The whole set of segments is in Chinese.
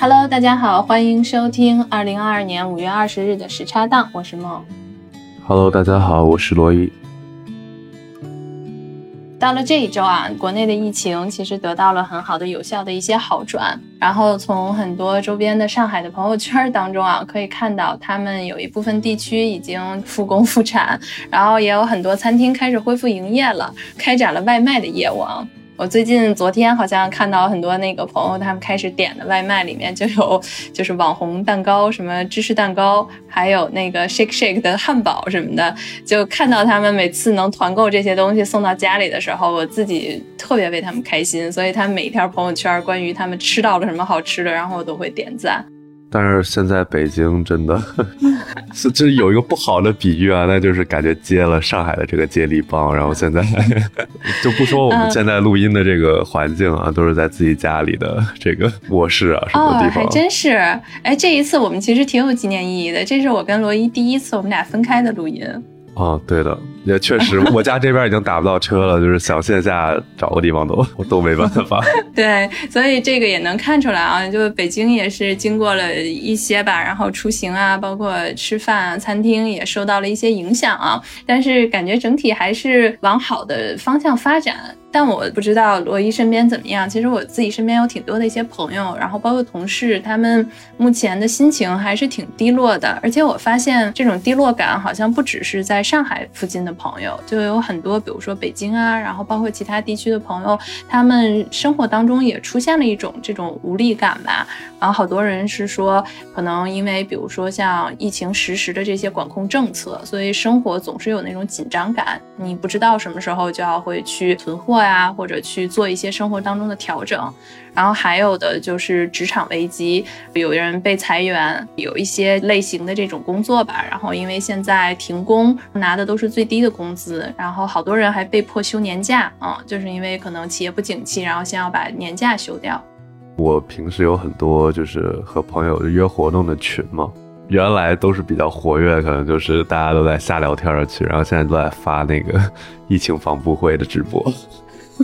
Hello，大家好，欢迎收听二零二二年五月二十日的时差档，我是梦。Hello，大家好，我是罗伊。到了这一周啊，国内的疫情其实得到了很好的、有效的一些好转。然后从很多周边的上海的朋友圈当中啊，可以看到他们有一部分地区已经复工复产，然后也有很多餐厅开始恢复营业了，开展了外卖的业务啊。我最近昨天好像看到很多那个朋友，他们开始点的外卖里面就有就是网红蛋糕，什么芝士蛋糕，还有那个 shake shake 的汉堡什么的。就看到他们每次能团购这些东西送到家里的时候，我自己特别为他们开心。所以他们每一条朋友圈关于他们吃到了什么好吃的，然后我都会点赞。但是现在北京真的 是，这有一个不好的比喻啊，那就是感觉接了上海的这个接力棒，然后现在 就不说我们现在录音的这个环境啊，都是在自己家里的这个卧室啊什么地方。还真是，哎，这一次我们其实挺有纪念意义的，这是我跟罗伊第一次我们俩分开的录音。哦，对的，也确实，我家这边已经打不到车了，就是想线下找个地方都我都没办法。对，所以这个也能看出来啊，就北京也是经过了一些吧，然后出行啊，包括吃饭啊、餐厅也受到了一些影响啊，但是感觉整体还是往好的方向发展。但我不知道罗伊身边怎么样。其实我自己身边有挺多的一些朋友，然后包括同事，他们目前的心情还是挺低落的。而且我发现这种低落感好像不只是在上海附近的朋友，就有很多，比如说北京啊，然后包括其他地区的朋友，他们生活当中也出现了一种这种无力感吧。然后好多人是说，可能因为比如说像疫情实施的这些管控政策，所以生活总是有那种紧张感，你不知道什么时候就要会去囤货。呀，或者去做一些生活当中的调整，然后还有的就是职场危机，有人被裁员，有一些类型的这种工作吧。然后因为现在停工，拿的都是最低的工资，然后好多人还被迫休年假啊，就是因为可能企业不景气，然后先要把年假休掉。我平时有很多就是和朋友约活动的群嘛，原来都是比较活跃，可能就是大家都在瞎聊天的群，然后现在都在发那个 疫情防护会的直播。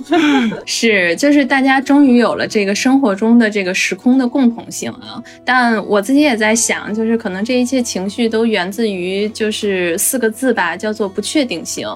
是，就是大家终于有了这个生活中的这个时空的共同性啊！但我自己也在想，就是可能这一切情绪都源自于就是四个字吧，叫做不确定性。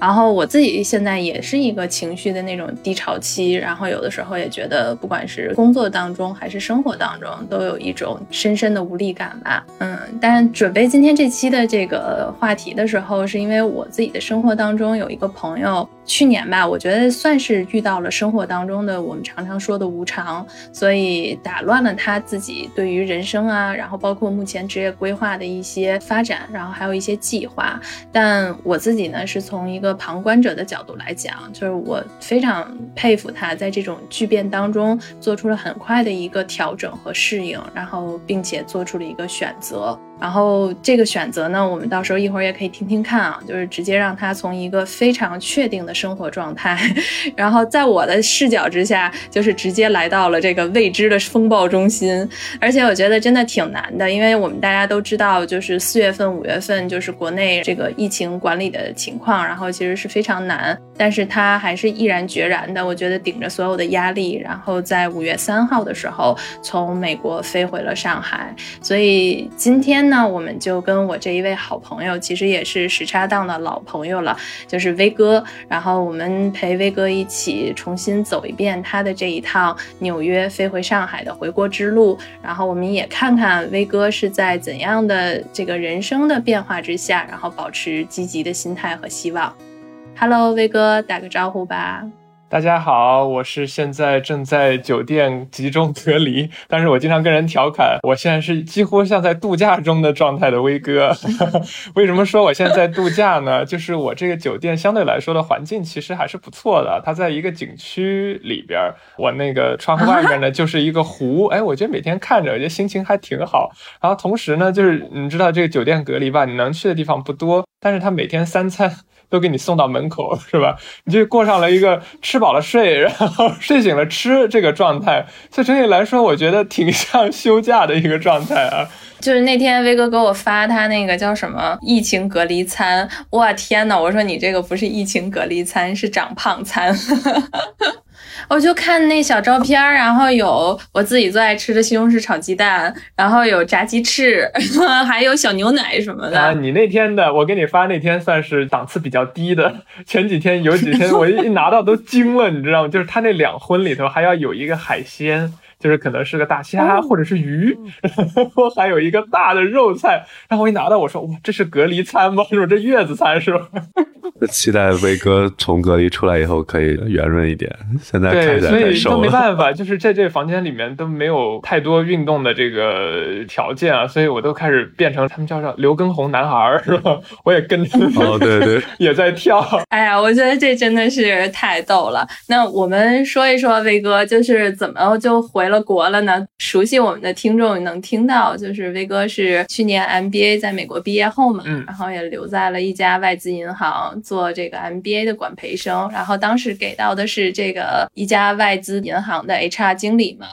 然后我自己现在也是一个情绪的那种低潮期，然后有的时候也觉得，不管是工作当中还是生活当中，都有一种深深的无力感吧。嗯，但准备今天这期的这个话题的时候，是因为我自己的生活当中有一个朋友，去年吧，我觉得算是遇到了生活当中的我们常常说的无常，所以打乱了他自己对于人生啊，然后包括目前职业规划的一些发展，然后还有一些计划。但我自己呢，是从一个旁观者的角度来讲，就是我非常佩服他在这种巨变当中做出了很快的一个调整和适应，然后并且做出了一个选择。然后这个选择呢，我们到时候一会儿也可以听听看啊，就是直接让他从一个非常确定的生活状态，然后在我的视角之下，就是直接来到了这个未知的风暴中心。而且我觉得真的挺难的，因为我们大家都知道，就是四月份、五月份就是国内这个疫情管理的情况，然后其实是非常难。但是他还是毅然决然的，我觉得顶着所有的压力，然后在五月三号的时候从美国飞回了上海。所以今天。呢我们就跟我这一位好朋友，其实也是时差档的老朋友了，就是威哥。然后我们陪威哥一起重新走一遍他的这一趟纽约飞回上海的回国之路。然后我们也看看威哥是在怎样的这个人生的变化之下，然后保持积极的心态和希望。Hello，威哥，打个招呼吧。大家好，我是现在正在酒店集中隔离，但是我经常跟人调侃，我现在是几乎像在度假中的状态的威哥。为什么说我现在在度假呢？就是我这个酒店相对来说的环境其实还是不错的，它在一个景区里边，我那个窗户外面呢就是一个湖，哎，我觉得每天看着，我觉得心情还挺好。然后同时呢，就是你知道这个酒店隔离吧，你能去的地方不多，但是它每天三餐。都给你送到门口 是吧？你就过上了一个吃饱了睡，然后睡醒了吃这个状态。所以整体来说，我觉得挺像休假的一个状态啊。就是那天威哥给我发他那个叫什么疫情隔离餐，哇天呐，我说你这个不是疫情隔离餐，是长胖餐。我就看那小照片，然后有我自己最爱吃的西红柿炒鸡蛋，然后有炸鸡翅，还有小牛奶什么的。啊，你那天的我给你发那天算是档次比较低的，前几天有几天我一拿到都惊了，你知道吗？就是他那两荤里头还要有一个海鲜。就是可能是个大虾或者是鱼，然后还有一个大的肉菜，然后我一拿到我说哇，这是隔离餐吗？是吧？这月子餐是吧？期待威哥从隔离出来以后可以圆润一点，现在看起来太瘦了。都没办法，就是在这个房间里面都没有太多运动的这个条件啊，所以我都开始变成他们叫叫刘畊宏男孩是吧？我也跟着哦，对对，也在跳。哎呀，我觉得这真的是太逗了。那我们说一说威哥，就是怎么就回。了国了呢？熟悉我们的听众能听到，就是威哥是去年 MBA 在美国毕业后嘛，嗯，然后也留在了一家外资银行做这个 MBA 的管培生，然后当时给到的是这个一家外资银行的 HR 经理嘛。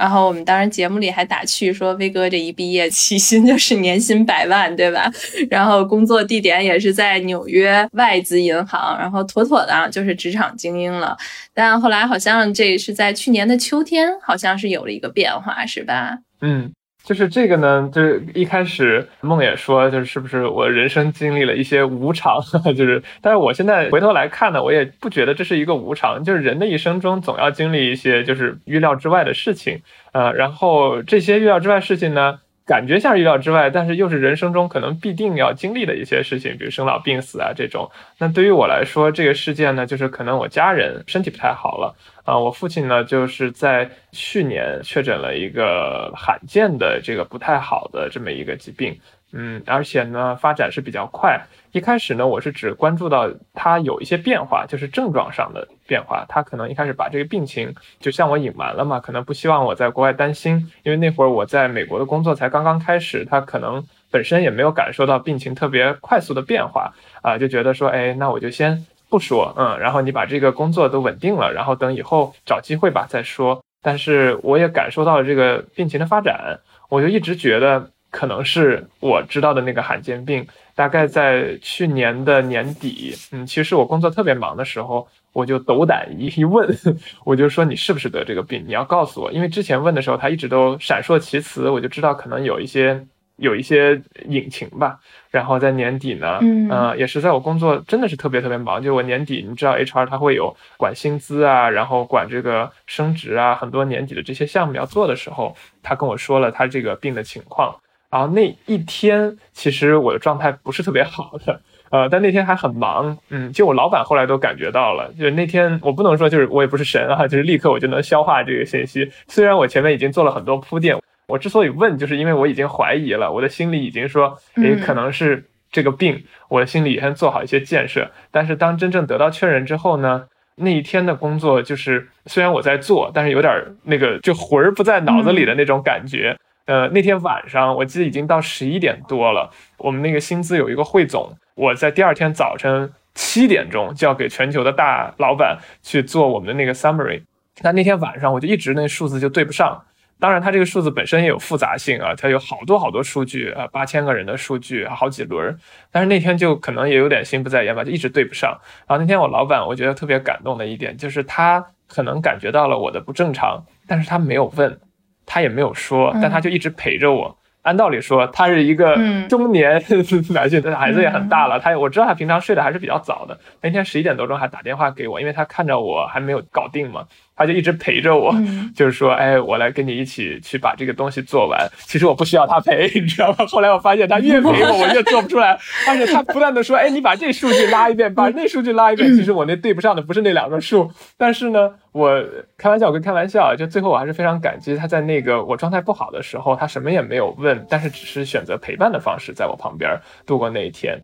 然后我们当时节目里还打趣说，威哥这一毕业起薪就是年薪百万，对吧？然后工作地点也是在纽约外资银行，然后妥妥的就是职场精英了。但后来好像这是在去年的秋天，好像是有了一个变化，是吧？嗯。就是这个呢，就是一开始梦也说，就是是不是我人生经历了一些无常，就是，但是我现在回头来看呢，我也不觉得这是一个无常，就是人的一生中总要经历一些就是预料之外的事情，呃，然后这些预料之外事情呢。感觉像是预料之外，但是又是人生中可能必定要经历的一些事情，比如生老病死啊这种。那对于我来说，这个事件呢，就是可能我家人身体不太好了啊，我父亲呢就是在去年确诊了一个罕见的这个不太好的这么一个疾病。嗯，而且呢，发展是比较快。一开始呢，我是只关注到他有一些变化，就是症状上的变化。他可能一开始把这个病情就向我隐瞒了嘛，可能不希望我在国外担心，因为那会儿我在美国的工作才刚刚开始，他可能本身也没有感受到病情特别快速的变化啊，就觉得说，哎，那我就先不说，嗯，然后你把这个工作都稳定了，然后等以后找机会吧再说。但是我也感受到了这个病情的发展，我就一直觉得。可能是我知道的那个罕见病，大概在去年的年底，嗯，其实我工作特别忙的时候，我就斗胆一一问，我就说你是不是得这个病？你要告诉我，因为之前问的时候他一直都闪烁其词，我就知道可能有一些有一些隐情吧。然后在年底呢，嗯，也是在我工作真的是特别特别忙，就我年底，你知道 HR 他会有管薪资啊，然后管这个升职啊，很多年底的这些项目要做的时候，他跟我说了他这个病的情况。然后那一天，其实我的状态不是特别好的，呃，但那天还很忙，嗯，就我老板后来都感觉到了，就是那天我不能说就是我也不是神啊，就是立刻我就能消化这个信息。虽然我前面已经做了很多铺垫，我之所以问，就是因为我已经怀疑了，我的心里已经说，诶，可能是这个病，我的心里先做好一些建设。但是当真正得到确认之后呢，那一天的工作就是虽然我在做，但是有点那个就魂儿不在脑子里的那种感觉。呃，那天晚上我记得已经到十一点多了。我们那个薪资有一个汇总，我在第二天早晨七点钟就要给全球的大老板去做我们的那个 summary。那那天晚上我就一直那数字就对不上。当然，它这个数字本身也有复杂性啊，它有好多好多数据啊，八千个人的数据，好几轮。但是那天就可能也有点心不在焉吧，就一直对不上。然后那天我老板我觉得特别感动的一点就是他可能感觉到了我的不正常，但是他没有问。他也没有说，但他就一直陪着我。按道理说，他是一个中年男性，孩子也很大了。他我知道他平常睡得还是比较早的。那天十一点多钟还打电话给我，因为他看着我还没有搞定嘛。他就一直陪着我，就是说，哎，我来跟你一起去把这个东西做完。其实我不需要他陪，你知道吗？后来我发现他越陪我，我越做不出来。而且他不断的说，哎，你把这数据拉一遍，把那数据拉一遍。其实我那对不上的不是那两个数，但是呢，我开玩笑跟开玩笑，就最后我还是非常感激他在那个我状态不好的时候，他什么也没有问，但是只是选择陪伴的方式在我旁边度过那一天。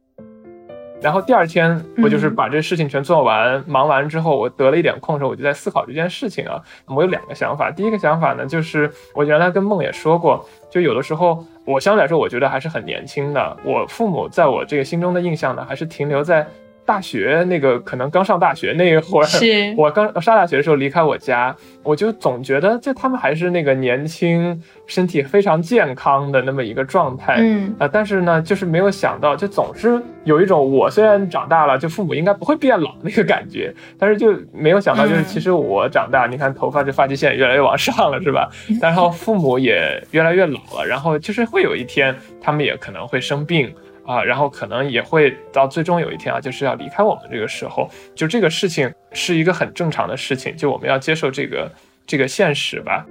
然后第二天，我就是把这事情全做完，忙完之后，我得了一点空的时候，我就在思考这件事情啊。我有两个想法，第一个想法呢，就是我原来跟梦也说过，就有的时候我相对来说，我觉得还是很年轻的。我父母在我这个心中的印象呢，还是停留在大学那个可能刚上大学那一会儿，我刚上大学的时候离开我家，我就总觉得就他们还是那个年轻、身体非常健康的那么一个状态，嗯啊，但是呢，就是没有想到，就总是有一种我虽然长大了，就父母应该不会变老那个感觉，但是就没有想到，就是嗯其实我长大，你看头发这发际线越来越往上了，是吧？然后父母也越来越老了，然后就是会有一天他们也可能会生病。啊，然后可能也会到最终有一天啊，就是要离开我们这个时候，就这个事情是一个很正常的事情，就我们要接受这个这个现实吧。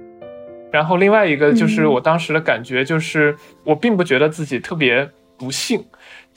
然后另外一个就是嗯我当时的感觉就是，我并不觉得自己特别不幸。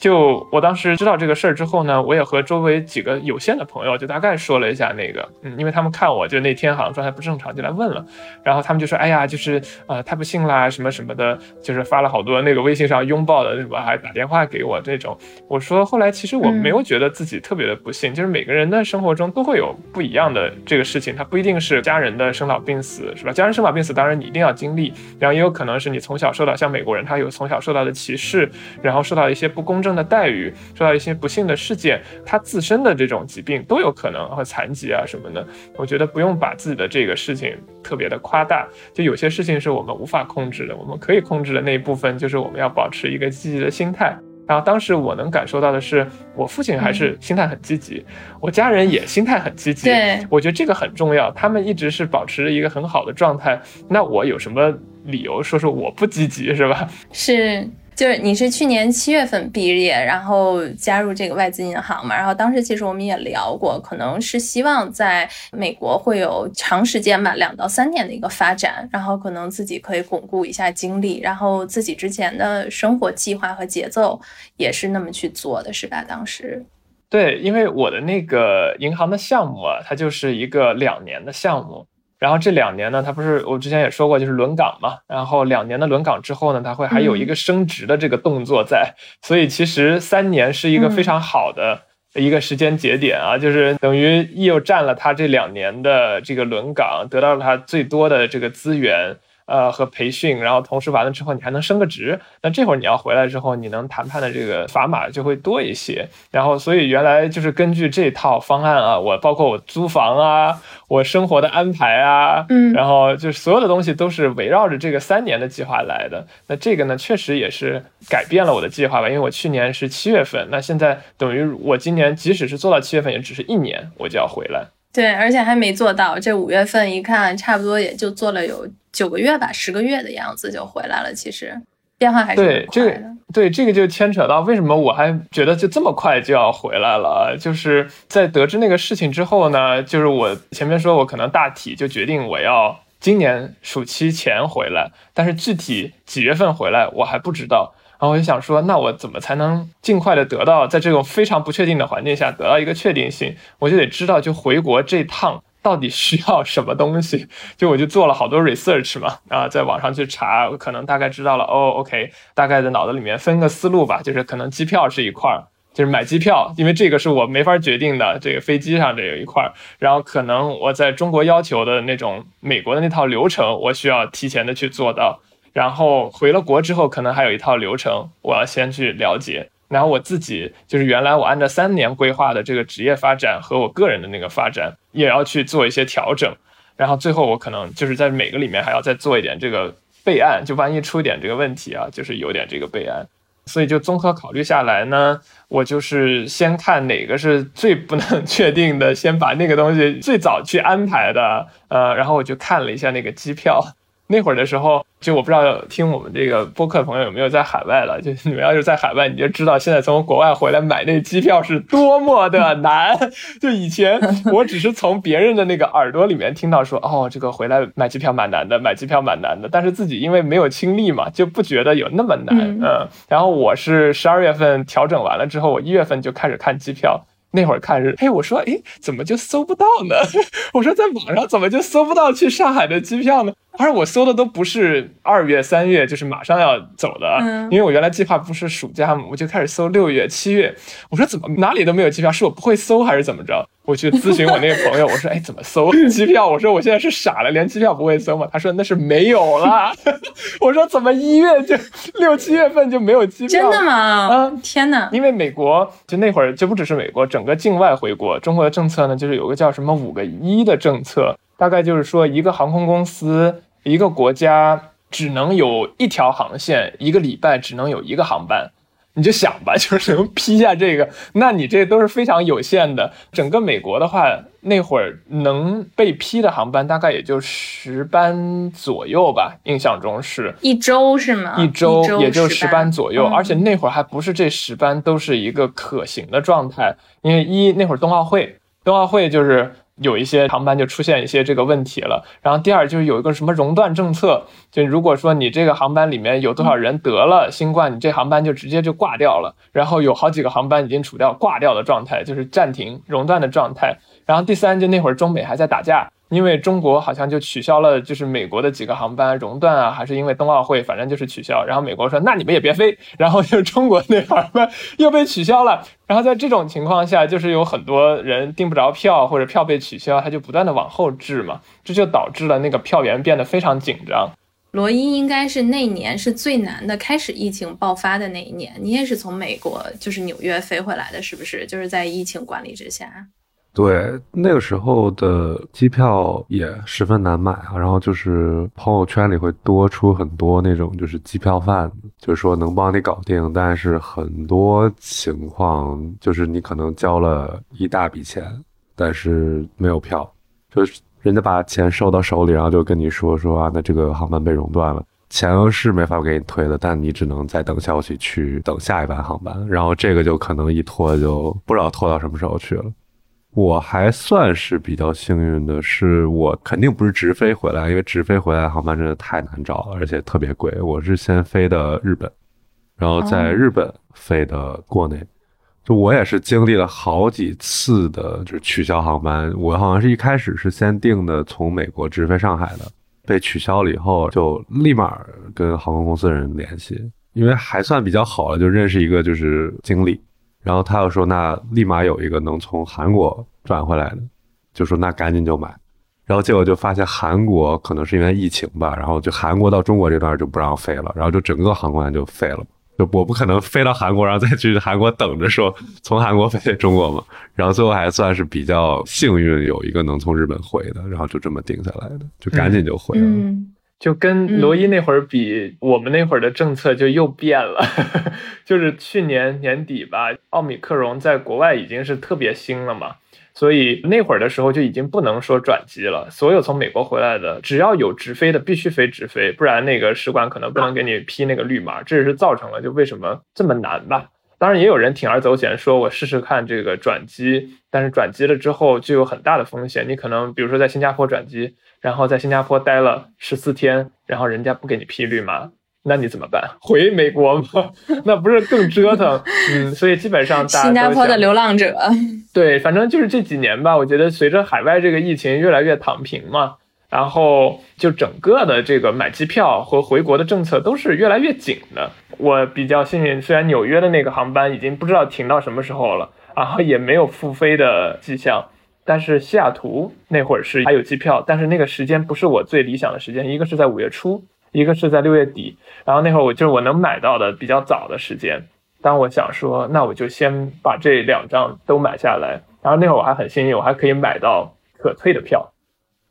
就我当时知道这个事儿之后呢，我也和周围几个有限的朋友就大概说了一下那个，嗯，因为他们看我就那天好像状态不正常，就来问了，然后他们就说，哎呀，就是呃太不幸啦，什么什么的，就是发了好多那个微信上拥抱的，什么还打电话给我这种。我说后来其实我没有觉得自己特别的不幸，就是每个人的生活中都会有不一样的这个事情，它不一定是家人的生老病死，是吧？家人生老病死当然你一定要经历，然后也有可能是你从小受到像美国人他有从小受到的歧视，然后受到一些不公正的待遇，受到一些不幸的事件，他自身的这种疾病都有可能和残疾啊什么的。我觉得不用把自己的这个事情特别的夸大，就有些事情是我们无法控制的，我们可以控制的那一部分就是我们要保持一个积极的心态。然后当时我能感受到的是，我父亲还是心态很积极，我家人也心态很积极。对我觉得这个很重要，他们一直是保持着一个很好的状态。那我有什么理由说说我不积极，是吧？是，就是你是去年七月份毕业，然后加入这个外资银行嘛，然后当时其实我们也聊过，可能是希望在美国会有长时间吧，两到三年的一个发展，然后可能自己可以巩固一下经历，然后自己之前的生活计划和节奏也是那么去做的，是吧？当时，对，因为我的那个银行的项目啊，它就是一个两年的项目。然后这两年呢，它不是我之前也说过，就是轮岗嘛。然后两年的轮岗之后呢，它会还有一个升职的这个动作在，所以其实三年是一个非常好的一个时间节点啊，就是等于又占了他这两年的这个轮岗，得到了他最多的这个资源。呃，和培训，然后同时完了之后，你还能升个职。那这会儿你要回来之后，你能谈判的这个砝码就会多一些。然后，所以原来就是根据这套方案啊，我包括我租房啊，我生活的安排啊，嗯然后就是所有的东西都是围绕着这个三年的计划来的。那这个呢，确实也是改变了我的计划吧，因为我去年是七月份，那现在等于我今年即使是做到七月份，也只是一年我就要回来。对，而且还没做到。这五月份一看，差不多也就做了有九个月吧，十个月的样子就回来了。其实变化还是很对这个对这个就牵扯到为什么我还觉得就这么快就要回来了，就是在得知那个事情之后呢，就是我前面说我可能大体就决定我要今年暑期前回来，但是具体几月份回来我还不知道。然后我就想说，那我怎么才能尽快的得到在这种非常不确定的环境下得到一个确定性？我就得知道，就回国这趟到底需要什么东西。就我就做了好多 research 嘛，啊，在网上去查，可能大概知道了。哦，OK，大概在脑子里面分个思路吧，就是可能机票是一块儿。就是买机票，因为这个是我没法决定的。这个飞机上这有一块儿，然后可能我在中国要求的那种美国的那套流程，我需要提前的去做到。然后回了国之后，可能还有一套流程，我要先去了解。然后我自己就是原来我按照三年规划的这个职业发展和我个人的那个发展，也要去做一些调整。然后最后我可能就是在每个里面还要再做一点这个备案，就万一出一点这个问题啊，就是有点这个备案。所以就综合考虑下来呢，我就是先看哪个是最不能确定的，先把那个东西最早去安排的，呃，然后我就看了一下那个机票。那会儿的时候，就我不知道听我们这个播客的朋友有没有在海外了，就你们要是在海外，你就知道现在从国外回来买那机票是多么的难。就以前我只是从别人的那个耳朵里面听到说，哦，这个回来买机票蛮难的，买机票蛮难的，但是自己因为没有亲历嘛，就不觉得有那么难。嗯嗯，然后我是十二月份调整完了之后，我一月份就开始看机票。那会儿看是，嘿，我说，哎，怎么就搜不到呢？我说在网上怎么就搜不到去上海的机票呢？而我搜的都不是二月、三月，就是马上要走的，嗯因为我原来计划不是暑假嘛，我就开始搜六月、七月。我说怎么哪里都没有机票？是我不会搜还是怎么着？我去咨询我那个朋友，我说，哎，怎么搜机票？我说我现在是傻了，连机票不会搜吗？他说那是没有了。我说怎么一月就六七月份就没有机票？真的吗？嗯天哪！因为美国就那会儿就不只是美国，整整个境外回国，中国的政策呢，就是有个叫什么五个一的政策，大概就是说一个航空公司，一个国家只能有一条航线，一个礼拜只能有一个航班。你就想吧，就是能批下这个，那你这都是非常有限的。整个美国的话，那会儿能被批的航班大概也就十班左右吧，印象中是一周是吗？一周也就十班左右，而且那会儿还不是这十班都是一个可行的状态，因为一那会儿冬奥会，冬奥会就是。有一些航班就出现一些这个问题了，然后第二就是有一个什么熔断政策，就如果说你这个航班里面有多少人得了新冠，你这航班就直接就挂掉了，然后有好几个航班已经处掉挂掉的状态，就是暂停熔断的状态，然后第三就那会儿中美还在打架。因为中国好像就取消了，就是美国的几个航班熔断啊，还是因为冬奥会，反正就是取消。然后美国说，那你们也别飞。然后就中国那航班又被取消了。然后在这种情况下，就是有很多人订不着票，或者票被取消，他就不断的往后置嘛，这就导致了那个票源变得非常紧张。罗伊应该是那年是最难的，开始疫情爆发的那一年，你也是从美国就是纽约飞回来的，是不是？就是在疫情管理之下。对，那个时候的机票也十分难买啊，然后就是朋友圈里会多出很多那种就是机票贩，就是说能帮你搞定，但是很多情况就是你可能交了一大笔钱，但是没有票，就是人家把钱收到手里，然后就跟你说说啊，那这个航班被熔断了，钱是没法给你退的，但你只能再等消息去等下一班航班，然后这个就可能一拖就不知道拖到什么时候去了。我还算是比较幸运的，是我肯定不是直飞回来，因为直飞回来航班真的太难找了，而且特别贵。我是先飞的日本，然后在日本飞的国内，就我也是经历了好几次的，就是取消航班。我好像是一开始是先订的从美国直飞上海的，被取消了以后，就立马跟航空公司的人联系，因为还算比较好了，就认识一个就是经理。然后他又说，那立马有一个能从韩国转回来的，就说那赶紧就买。然后结果就发现韩国可能是因为疫情吧，然后就韩国到中国这段就不让飞了，然后就整个航空就废了。就我不可能飞到韩国，然后再去韩国等着说从韩国飞中国嘛。然后最后还算是比较幸运，有一个能从日本回的，然后就这么定下来的，就赶紧就回了。就跟罗伊那会儿比，我们那会儿的政策就又变了。就是去年年底吧，奥米克戎在国外已经是特别新了嘛，所以那会儿的时候就已经不能说转机了。所有从美国回来的，只要有直飞的，必须飞直飞，不然那个使馆可能不能给你批那个绿码。这也是造成了就为什么这么难吧。当然也有人铤而走险，说我试试看这个转机，但是转机了之后就有很大的风险。你可能比如说在新加坡转机。然后在新加坡待了十四天，然后人家不给你批绿码，那你怎么办？回美国吗？那不是更折腾？嗯，所以基本上新加坡的流浪者，对，反正就是这几年吧。我觉得随着海外这个疫情越来越躺平嘛，然后就整个的这个买机票和回国的政策都是越来越紧的。我比较幸运，虽然纽约的那个航班已经不知道停到什么时候了，然后也没有复飞的迹象。但是西雅图那会儿是还有机票，但是那个时间不是我最理想的时间，一个是在五月初，一个是在六月底。然后那会儿我就是我能买到的比较早的时间。当我想说，那我就先把这两张都买下来。然后那会儿我还很幸运，我还可以买到可退的票。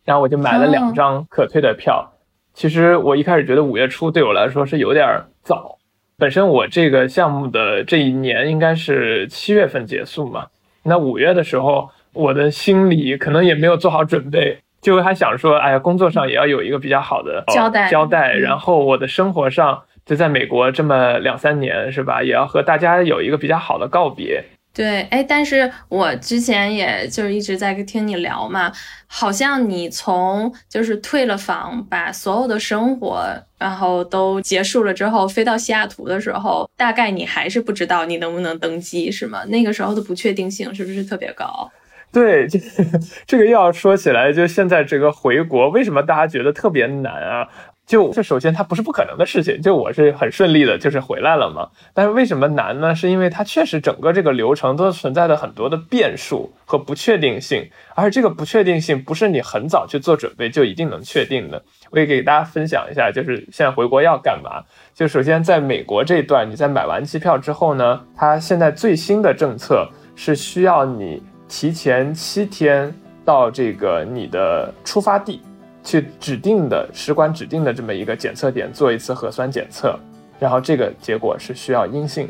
然后我就买了两张可退的票。其实我一开始觉得五月初对我来说是有点早。本身我这个项目的这一年应该是七月份结束嘛，那五月的时候。我的心里可能也没有做好准备，就还想说，哎呀，工作上也要有一个比较好的交代交代，然后我的生活上就在美国这么两三年，是吧？也要和大家有一个比较好的告别。对，哎，但是我之前也就是一直在听你聊嘛，好像你从就是退了房，把所有的生活然后都结束了之后，飞到西雅图的时候，大概你还是不知道你能不能登机，是吗？那个时候的不确定性是不是特别高？对，这 这个要说起来，就现在这个回国，为什么大家觉得特别难啊？就这首先它不是不可能的事情，就我是很顺利的，就是回来了嘛。但是为什么难呢？是因为它确实整个这个流程都存在着很多的变数和不确定性，而这个不确定性不是你很早去做准备就一定能确定的。我也给大家分享一下，就是现在回国要干嘛？就首先在美国这段，你在买完机票之后呢，它现在最新的政策。是需要你提前七天到这个你的出发地，去指定的使馆指定的这么一个检测点做一次核酸检测，然后这个结果是需要阴性，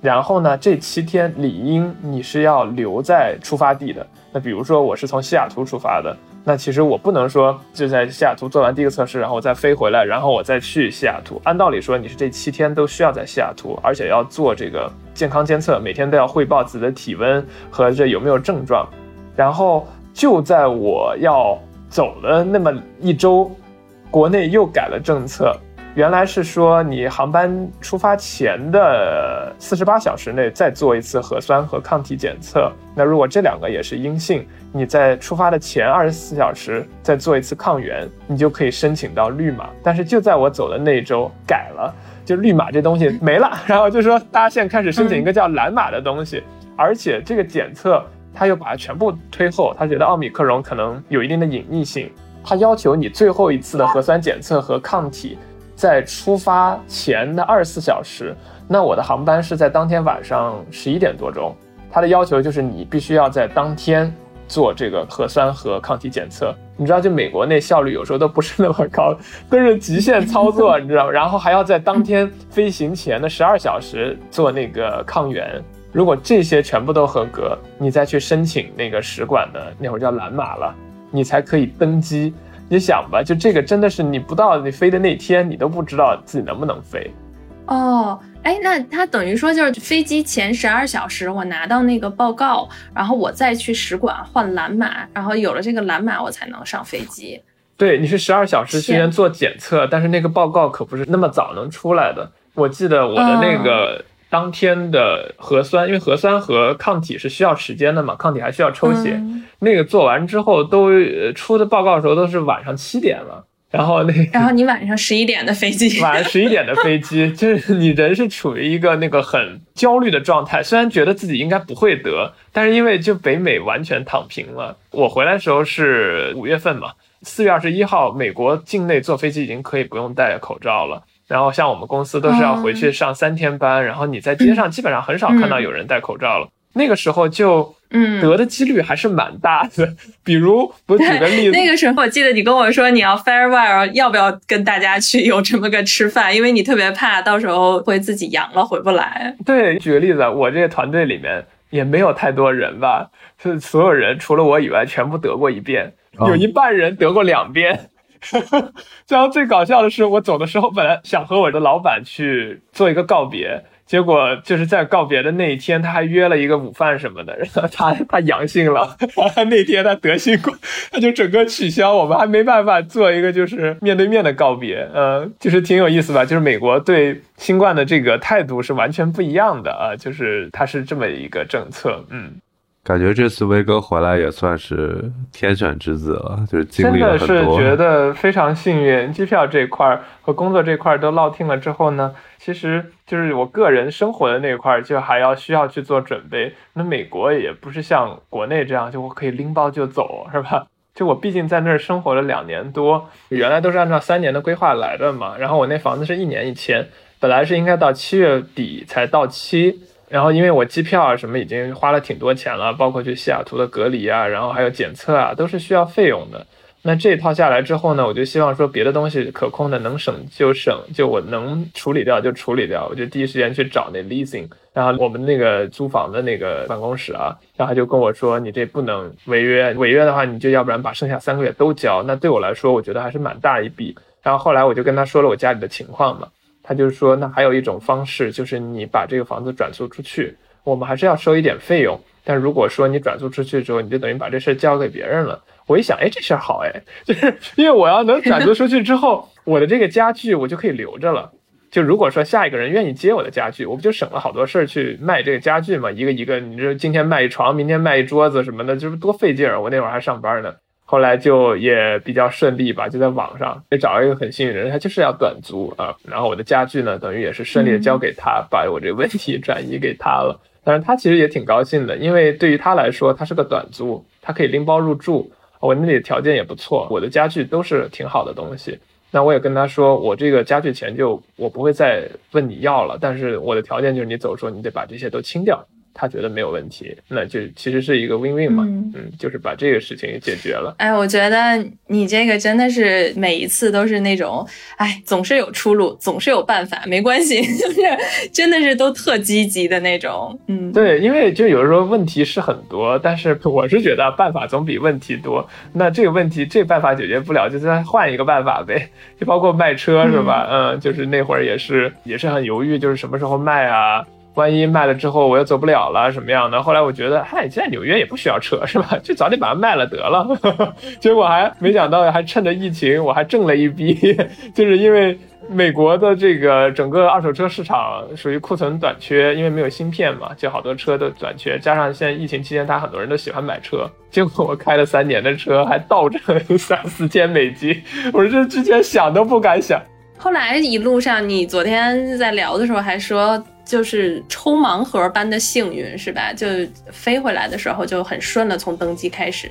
然后呢，这七天理应你是要留在出发地的。那比如说我是从西雅图出发的。那其实我不能说就在西雅图做完第一个测试，然后我再飞回来，然后我再去西雅图。按道理说，你是这七天都需要在西雅图，而且要做这个健康监测，每天都要汇报自己的体温和这有没有症状。然后就在我要走了那么一周，国内又改了政策。原来是说你航班出发前的四十八小时内再做一次核酸和抗体检测，那如果这两个也是阴性，你在出发的前二十四小时再做一次抗原，你就可以申请到绿码。但是就在我走的那一周改了，就绿码这东西没了，然后就说大家现在开始申请一个叫蓝码的东西，而且这个检测他又把它全部推后，他觉得奥密克戎可能有一定的隐匿性，他要求你最后一次的核酸检测和抗体。在出发前的二十四小时，那我的航班是在当天晚上十一点多钟。他的要求就是你必须要在当天做这个核酸和抗体检测。你知道，就美国那效率有时候都不是那么高，都是极限操作，你知道吗？然后还要在当天飞行前的十二小时做那个抗原。如果这些全部都合格，你再去申请那个使馆的那会儿叫蓝码了，你才可以登机。你想吧，就这个真的是你不到你飞的那天，你都不知道自己能不能飞。哦，哎，那他等于说就是飞机前十二小时，我拿到那个报告，然后我再去使馆换蓝码，然后有了这个蓝码，我才能上飞机。对，你是十二小时之前做检测，但是那个报告可不是那么早能出来的。我记得我的那个。当天的核酸，因为核酸和抗体是需要时间的嘛，抗体还需要抽血。那个做完之后，都出的报告的时候都是晚上七点了。然后那，然后你晚上十一点的飞机，晚上十一点的飞机，就是你人是处于一个那个很焦虑的状态。虽然觉得自己应该不会得，但是因为就北美完全躺平了。我回来的时候是五月份嘛，四月二十一号，美国境内坐飞机已经可以不用戴口罩了。然后像我们公司都是要回去上三天班，然后你在街上基本上很少看到有人戴口罩了。那个时候就，嗯，得的几率还是蛮大的。比如我举个例子，那个时候我记得你跟我说你要 farewell，要不要跟大家去有这么个吃饭？因为你特别怕到时候会自己阳了回不来。对，举个例子，我这个团队里面也没有太多人吧，是所有人除了我以外全部得过一遍，有一半人得过两遍。然后最搞笑的是，我走的时候本来想和我的老板去做一个告别，结果就是在告别的那一天，他还约了一个午饭什么的，然后他他阳性了，完了那天他得新冠，他就整个取消，我们还没办法做一个就是面对面的告别，嗯，就是挺有意思吧，就是美国对新冠的这个态度是完全不一样的啊，就是它是这么一个政策，嗯。感觉这次威哥回来也算是天选之子了，就是经历了很多。真的是觉得非常幸运，机票这块和工作这块都落听了之后呢，其实就是我个人生活的那块就还要需要去做准备。那美国也不是像国内这样，就我可以拎包就走，是吧？就我毕竟在那儿生活了两年多，原来都是按照三年的规划来的嘛。然后我那房子是一年一签，本来是应该到七月底才到期。然后，因为我机票啊什么已经花了挺多钱了，包括去西雅图的隔离啊，然后还有检测啊，都是需要费用的。那这一套下来之后呢，我就希望说别的东西可控的能省就省，就我能处理掉就处理掉。我就第一时间去找那 leasing，然后我们那个租房的那个办公室啊，然后他就跟我说，你这不能违约，违约的话你就要不然把剩下三个月都交。那对我来说，我觉得还是蛮大一笔。然后后来我就跟他说了我家里的情况嘛。他就是说，那还有一种方式，就是你把这个房子转租出去，我们还是要收一点费用。但如果说你转租出去之后，你就等于把这事交给别人了。我一想，哎，这事儿好哎，就是因为我要能转租出去之后，我的这个家具我就可以留着了。就如果说下一个人愿意接我的家具，我不就省了好多事儿去卖这个家具嘛？一个一个，你这今天卖一床，明天卖一桌子什么的，就是多费劲儿。我那会儿还上班呢。后来就也比较顺利吧，就在网上也找了一个很幸运的人，他就是要短租啊。然后我的家具呢，等于也是顺利的交给他，把我这个问题转移给他了。但是他其实也挺高兴的，因为对于他来说，他是个短租，他可以拎包入住，我那里的条件也不错，我的家具都是挺好的东西。那我也跟他说，我这个家具钱就我不会再问你要了，但是我的条件就是你走的时候你得把这些都清掉。他觉得没有问题，那就其实是一个 win win 嘛，嗯，就是把这个事情解决了。哎，我觉得你这个真的是每一次都是那种，哎，总是有出路，总是有办法，没关系，就 是真的是都特积极的那种。嗯，对，因为就有的时候问题是很多，但是我是觉得办法总比问题多。那这个问题这办法解决不了，就再换一个办法呗。就包括卖车是吧？嗯，就是那会儿也是也是很犹豫，就是什么时候卖啊。万一卖了之后我又走不了了什么样的？后来我觉得，嗨，现在纽约也不需要车是吧？就早点把它卖了得了。结果还没想到，还趁着疫情，我还挣了一笔。就是因为美国的这个整个二手车市场属于库存短缺，因为没有芯片嘛，就好多车都短缺。加上现在疫情期间，他很多人都喜欢买车。结果我开了三年的车，还倒挣 三四千美金。我说这之前想都不敢想。后来一路上，你昨天在聊的时候还说。就是抽盲盒般的幸运，是吧？就飞回来的时候就很顺了，从登机开始。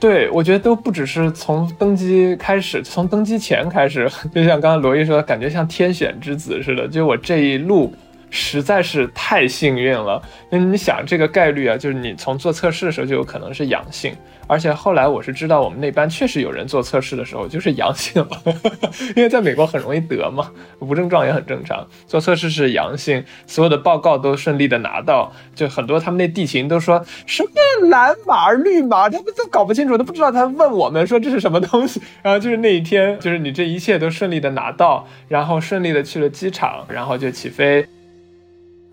对，我觉得都不只是从登机开始，从登机前开始，就像刚刚罗毅说，感觉像天选之子似的。就我这一路实在是太幸运了。那你想这个概率啊，就是你从做测试的时候就有可能是阳性。而且后来我是知道，我们那班确实有人做测试的时候就是阳性了，因为在美国很容易得嘛，无症状也很正常。做测试是阳性，所有的报告都顺利的拿到，就很多他们那地勤都说什么蓝码绿码，他们都搞不清楚，都不知道。他问我们说这是什么东西，然后就是那一天，就是你这一切都顺利的拿到，然后顺利的去了机场，然后就起飞。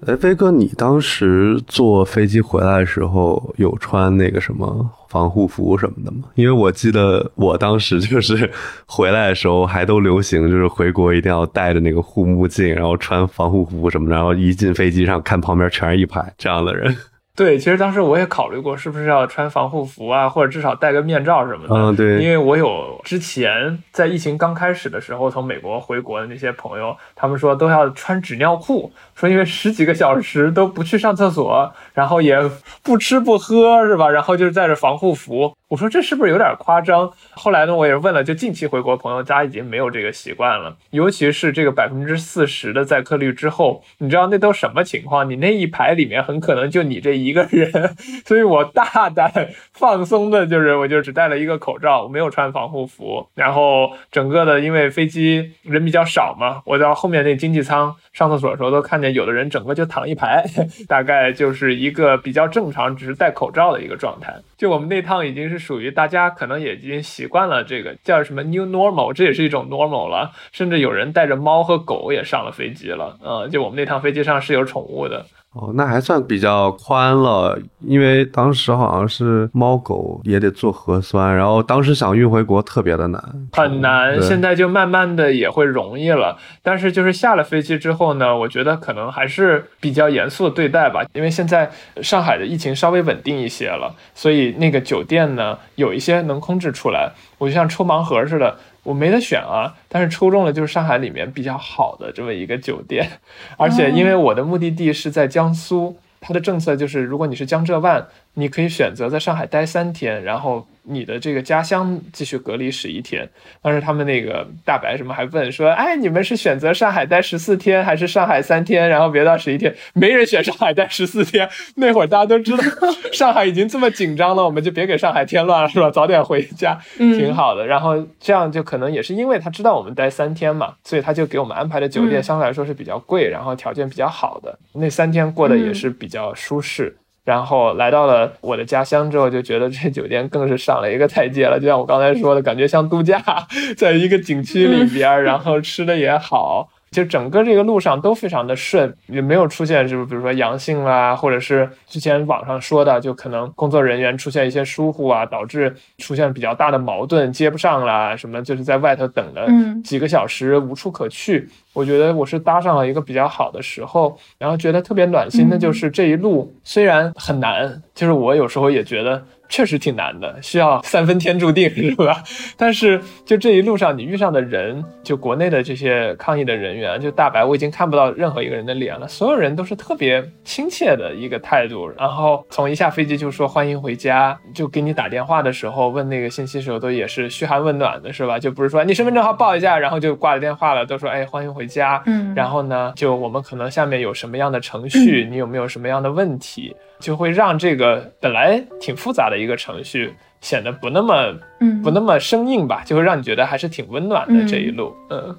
哎，飞哥，你当时坐飞机回来的时候有穿那个什么防护服什么的吗？因为我记得我当时就是回来的时候还都流行，就是回国一定要戴着那个护目镜，然后穿防护服什么的，然后一进飞机上看旁边全是一排这样的人。对，其实当时我也考虑过，是不是要穿防护服啊，或者至少戴个面罩什么的。嗯，对，因为我有之前在疫情刚开始的时候从美国回国的那些朋友，他们说都要穿纸尿裤，说因为十几个小时都不去上厕所，然后也不吃不喝，是吧？然后就是带着防护服。我说这是不是有点夸张？后来呢，我也问了，就近期回国朋友，大家已经没有这个习惯了。尤其是这个百分之四十的载客率之后，你知道那都什么情况？你那一排里面很可能就你这一一个人。所以我大胆放松的就是，我就只戴了一个口罩，我没有穿防护服。然后整个的，因为飞机人比较少嘛，我到后面那经济舱上厕所的时候，都看见有的人整个就躺一排，大概就是一个比较正常，只是戴口罩的一个状态。就我们那趟已经是属于大家可能也已经习惯了这个叫什么 new normal，这也是一种 normal 了。甚至有人带着猫和狗也上了飞机了。嗯，就我们那趟飞机上是有宠物的。哦，那还算比较宽了，因为当时好像是猫狗也得做核酸，然后当时想运回国特别的难，很难。现在就慢慢的也会容易了，但是就是下了飞机之后呢，我觉得可能还是比较严肃的对待吧，因为现在上海的疫情稍微稳定一些了，所以那个酒店呢有一些能空置出来，我就像抽盲盒似的。我没得选啊，但是抽中了就是上海里面比较好的这么一个酒店，而且因为我的目的地是在江苏，它的政策就是如果你是江浙万，你可以选择在上海待三天，然后。你的这个家乡继续隔离十一天，当时他们那个大白什么还问说，哎，你们是选择上海待十四天，还是上海三天，然后别到十一天？没人选上海待十四天。那会儿大家都知道，上海已经这么紧张了，我们就别给上海添乱了，是吧？早点回家，挺好的。然后这样就可能也是因为他知道我们待三天嘛，所以他就给我们安排的酒店相对来说是比较贵，然后条件比较好的。那三天过得也是比较舒适。然后来到了我的家乡之后，就觉得这酒店更是上了一个台阶了。就像我刚才说的，感觉像度假，在一个景区里边，然后吃的也好。就整个这个路上都非常的顺，也没有出现就是比如说阳性啦，或者是之前网上说的，就可能工作人员出现一些疏忽啊，导致出现比较大的矛盾，接不上啦，什么就是在外头等了几个小时无处可去。我觉得我是搭上了一个比较好的时候，然后觉得特别暖心的就是这一路虽然很难，就是我有时候也觉得。确实挺难的，需要三分天注定，是吧？但是就这一路上你遇上的人，就国内的这些抗疫的人员，就大白，我已经看不到任何一个人的脸了，所有人都是特别亲切的一个态度。然后从一下飞机就说欢迎回家，就给你打电话的时候问那个信息时候都也是嘘寒问暖的，是吧？就不是说你身份证号报一下，然后就挂了电话了，都说哎欢迎回。家，嗯，然后呢，就我们可能下面有什么样的程序，你有没有什么样的问题，就会让这个本来挺复杂的一个程序显得不那么，嗯，不那么生硬吧，就会让你觉得还是挺温暖的这一路，嗯，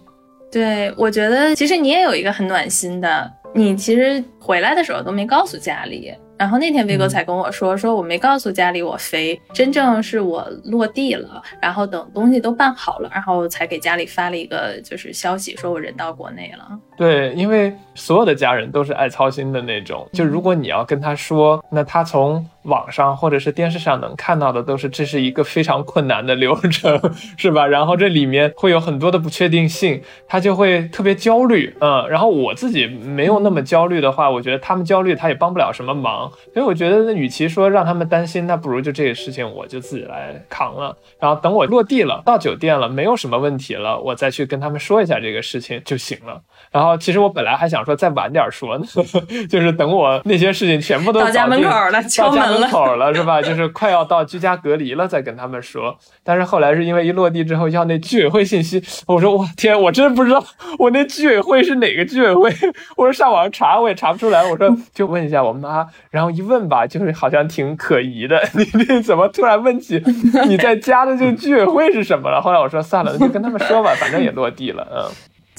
对，我觉得其实你也有一个很暖心的，你其实回来的时候都没告诉家里。然后那天威哥才跟我说，说我没告诉家里我飞，真正是我落地了，然后等东西都办好了，然后才给家里发了一个就是消息，说我人到国内了。对，因为所有的家人都是爱操心的那种，就如果你要跟他说，那他从网上或者是电视上能看到的都是这是一个非常困难的流程，是吧？然后这里面会有很多的不确定性，他就会特别焦虑，嗯。然后我自己没有那么焦虑的话，我觉得他们焦虑他也帮不了什么忙，所以我觉得那与其说让他们担心，那不如就这个事情我就自己来扛了。然后等我落地了，到酒店了，没有什么问题了，我再去跟他们说一下这个事情就行了。然后其实我本来还想说再晚点说呢，就是等我那些事情全部都到家门口了，敲门了，门口了 是吧？就是快要到居家隔离了，再跟他们说。但是后来是因为一落地之后要那居委会信息，我说我天，我真不知道我那居委会是哪个居委会。我说上网上查我也查不出来，我说就问一下我妈。然后一问吧，就是好像挺可疑的。你你怎么突然问起你在家的这个居委会是什么了？后来我说算了，就跟他们说吧，反正也落地了，嗯。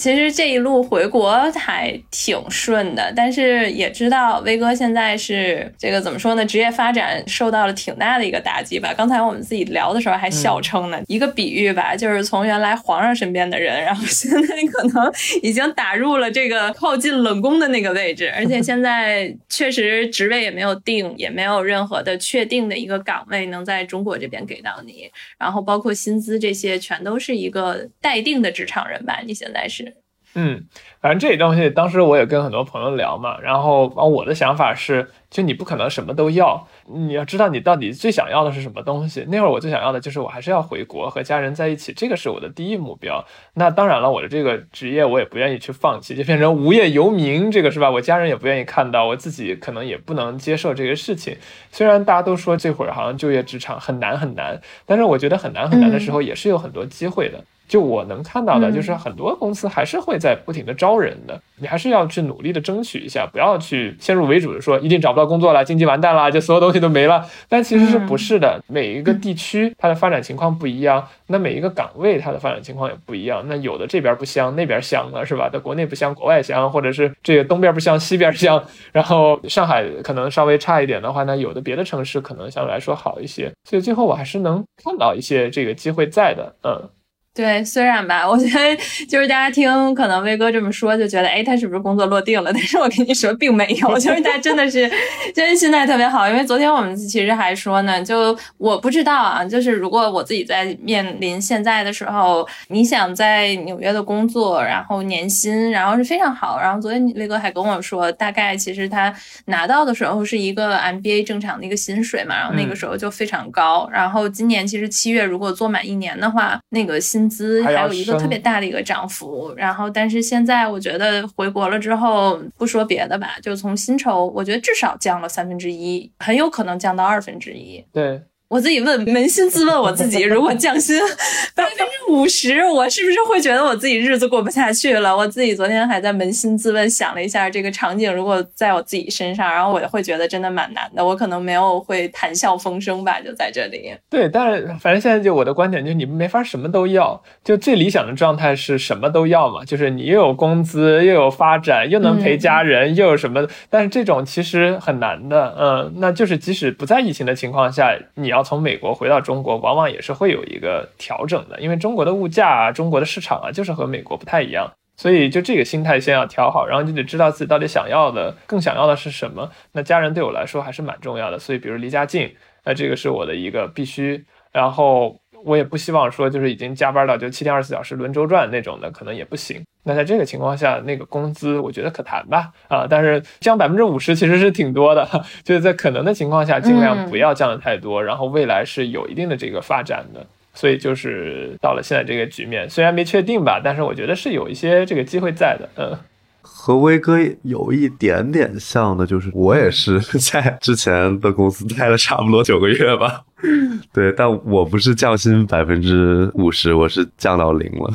其实这一路回国还挺顺的，但是也知道威哥现在是这个怎么说呢？职业发展受到了挺大的一个打击吧。刚才我们自己聊的时候还笑称呢，一个比喻吧，就是从原来皇上身边的人，然后现在可能已经打入了这个靠近冷宫的那个位置，而且现在确实职位也没有定，也没有任何的确定的一个岗位能在中国这边给到你，然后包括薪资这些全都是一个待定的职场人吧？你现在是？嗯，反正这些东西，当时我也跟很多朋友聊嘛，然后啊，我的想法是，就你不可能什么都要，你要知道你到底最想要的是什么东西。那会儿我最想要的就是我还是要回国和家人在一起，这个是我的第一目标。那当然了，我的这个职业我也不愿意去放弃，就变成无业游民，这个是吧？我家人也不愿意看到，我自己可能也不能接受这个事情。虽然大家都说这会儿好像就业职场很难很难，但是我觉得很难很难的时候也是有很多机会的。就我能看到的，就是很多公司还是会在不停的招人的，你还是要去努力的争取一下，不要去先入为主的说一定找不到工作了，经济完蛋了，就所有东西都没了。但其实是不是的，每一个地区它的发展情况不一样，那每一个岗位它的发展情况也不一样。那有的这边不香，那边香了，是吧？在国内不香，国外香，或者是这个东边不香，西边香。然后上海可能稍微差一点的话，那有的别的城市可能相对来说好一些。所以最后我还是能看到一些这个机会在的，嗯。对，虽然吧，我觉得就是大家听可能威哥这么说，就觉得哎，他是不是工作落定了？但是我跟你说，并没有，就是他真的是，真的心态特别好。因为昨天我们其实还说呢，就我不知道啊，就是如果我自己在面临现在的时候，你想在纽约的工作，然后年薪，然后是非常好。然后昨天威哥还跟我说，大概其实他拿到的时候是一个 MBA 正常的一个薪水嘛，然后那个时候就非常高。然后今年其实七月如果做满一年的话，那个薪薪资还有一个特别大的一个涨幅，然后但是现在我觉得回国了之后，不说别的吧，就从薪酬，我觉得至少降了三分之一，很有可能降到二分之一。对。我自己问，扪心自问我自己，如果降薪 百分之五十，我是不是会觉得我自己日子过不下去了？我自己昨天还在扪心自问，想了一下这个场景，如果在我自己身上，然后我会觉得真的蛮难的。我可能没有会谈笑风生吧，就在这里。对，但是反正现在就我的观点就是，你们没法什么都要。就最理想的状态是什么都要嘛，就是你又有工资，又有发展，又能陪家人，又有什么？但是这种其实很难的。嗯，那就是即使不在疫情的情况下，你要。从美国回到中国，往往也是会有一个调整的，因为中国的物价啊，中国的市场啊，就是和美国不太一样，所以就这个心态先要调好，然后就得知道自己到底想要的，更想要的是什么。那家人对我来说还是蛮重要的，所以比如离家近，那这个是我的一个必须。然后我也不希望说就是已经加班到就七天二十四小时轮周转那种的，可能也不行。那在这个情况下，那个工资我觉得可谈吧，啊，但是降百分之五十其实是挺多的，就是在可能的情况下，尽量不要降的太多，然后未来是有一定的这个发展的，所以就是到了现在这个局面，虽然没确定吧，但是我觉得是有一些这个机会在的，嗯。和威哥有一点点像的，就是我也是 在之前的公司待了差不多九个月吧，对，但我不是降薪百分之五十，我是降到零了。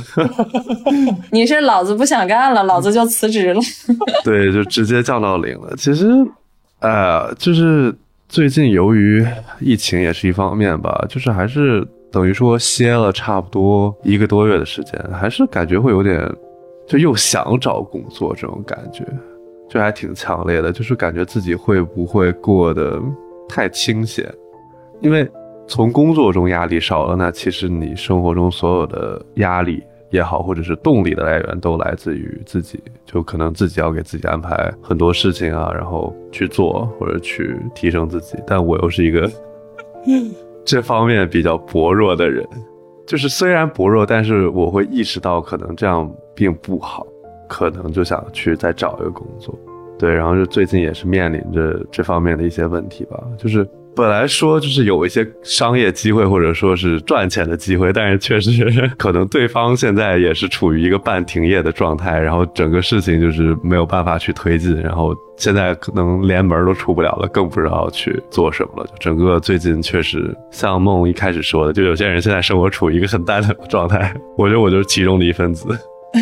你是老子不想干了，老子就辞职了。对，就直接降到零了。其实，呃，就是最近由于疫情也是一方面吧，就是还是等于说歇了差不多一个多月的时间，还是感觉会有点，就又想找工作这种感觉，就还挺强烈的，就是感觉自己会不会过得太清闲。因为从工作中压力少了，那其实你生活中所有的压力也好，或者是动力的来源，都来自于自己。就可能自己要给自己安排很多事情啊，然后去做或者去提升自己。但我又是一个 这方面比较薄弱的人，就是虽然薄弱，但是我会意识到可能这样并不好，可能就想去再找一个工作。对，然后就最近也是面临着这方面的一些问题吧，就是。本来说就是有一些商业机会或者说是赚钱的机会，但是确实可能对方现在也是处于一个半停业的状态，然后整个事情就是没有办法去推进，然后现在可能连门都出不了了，更不知道去做什么了。整个最近确实像梦一开始说的，就有些人现在生活处于一个很单的状态，我觉得我就是其中的一份子。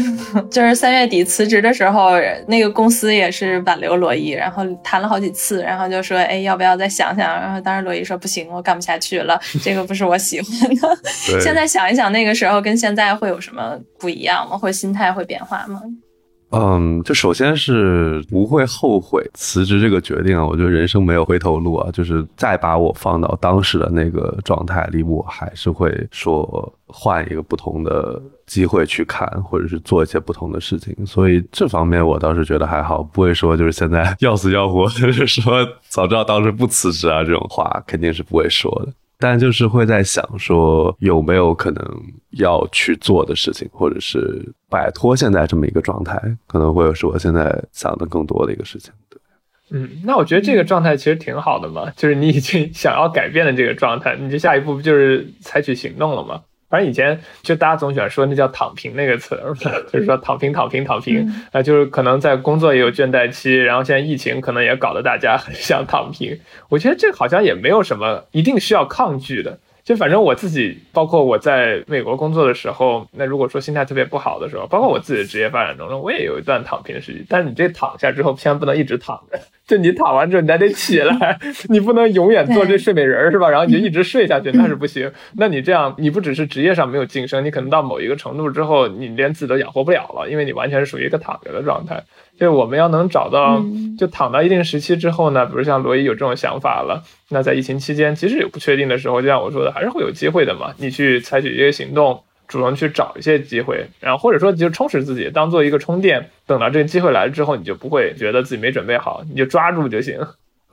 就是三月底辞职的时候，那个公司也是挽留罗伊，然后谈了好几次，然后就说，哎，要不要再想想？然后当时罗伊说，不行，我干不下去了，这个不是我喜欢的。现在想一想，那个时候跟现在会有什么不一样吗？会心态会变化吗？嗯，就首先是不会后悔辞职这个决定啊，我觉得人生没有回头路啊，就是再把我放到当时的那个状态里，我还是会说换一个不同的机会去看，或者是做一些不同的事情，所以这方面我倒是觉得还好，不会说就是现在要死要活，就是说早知道当时不辞职啊这种话肯定是不会说的。但就是会在想说有没有可能要去做的事情，或者是摆脱现在这么一个状态，可能会是我现在想的更多的一个事情。对，嗯，那我觉得这个状态其实挺好的嘛，就是你已经想要改变的这个状态，你这下一步不就是采取行动了吗？反正以前就大家总喜欢说那叫“躺平”那个词，就是说躺平、躺平、躺平啊，就是可能在工作也有倦怠期，然后现在疫情可能也搞得大家很想躺平。我觉得这好像也没有什么一定需要抗拒的。就反正我自己，包括我在美国工作的时候，那如果说心态特别不好的时候，包括我自己的职业发展中，我也有一段躺平的时期。但是你这躺下之后，千万不能一直躺着，就你躺完之后，你还得起来，你不能永远做这睡美人是吧？然后你就一直睡下去，那是不行。那你这样，你不只是职业上没有晋升，你可能到某一个程度之后，你连自己都养活不了了，因为你完全是属于一个躺着的状态。就是我们要能找到，就躺到一定时期之后呢，比如像罗伊有这种想法了，那在疫情期间，即使有不确定的时候，就像我说的，还是会有机会的嘛。你去采取一些行动，主动去找一些机会，然后或者说就充实自己，当做一个充电。等到这个机会来了之后，你就不会觉得自己没准备好，你就抓住就行。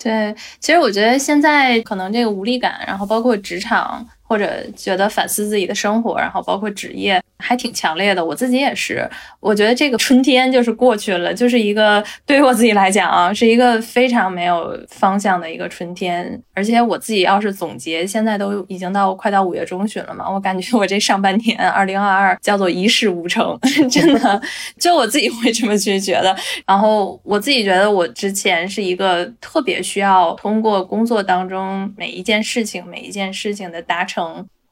对，其实我觉得现在可能这个无力感，然后包括职场。或者觉得反思自己的生活，然后包括职业，还挺强烈的。我自己也是，我觉得这个春天就是过去了，就是一个对于我自己来讲啊，是一个非常没有方向的一个春天。而且我自己要是总结，现在都已经到快到五月中旬了嘛，我感觉我这上半年二零二二叫做一事无成，真的，就我自己会这么去觉得。然后我自己觉得，我之前是一个特别需要通过工作当中每一件事情、每一件事情的达成。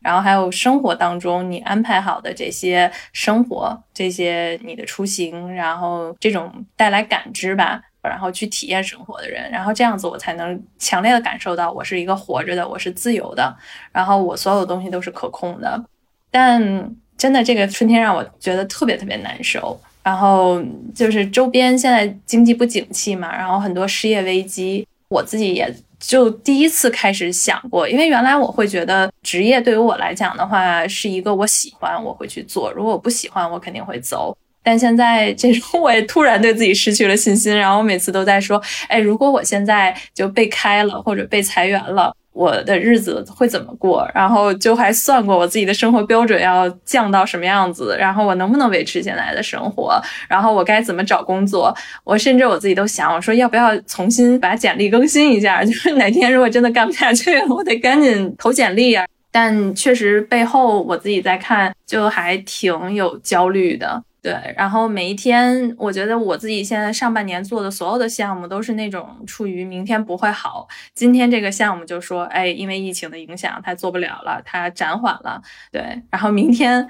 然后还有生活当中你安排好的这些生活，这些你的出行，然后这种带来感知吧，然后去体验生活的人，然后这样子我才能强烈的感受到我是一个活着的，我是自由的，然后我所有东西都是可控的。但真的这个春天让我觉得特别特别难受，然后就是周边现在经济不景气嘛，然后很多失业危机，我自己也。就第一次开始想过，因为原来我会觉得职业对于我来讲的话是一个我喜欢我会去做，如果我不喜欢我肯定会走。但现在这种 我也突然对自己失去了信心，然后我每次都在说，哎，如果我现在就被开了或者被裁员了。我的日子会怎么过？然后就还算过我自己的生活标准要降到什么样子，然后我能不能维持现在的生活？然后我该怎么找工作？我甚至我自己都想，我说要不要重新把简历更新一下？就是哪天如果真的干不下去，我得赶紧投简历呀。但确实背后我自己在看，就还挺有焦虑的。对，然后每一天，我觉得我自己现在上半年做的所有的项目都是那种处于明天不会好，今天这个项目就说，哎，因为疫情的影响，它做不了了，它暂缓了。对，然后明天。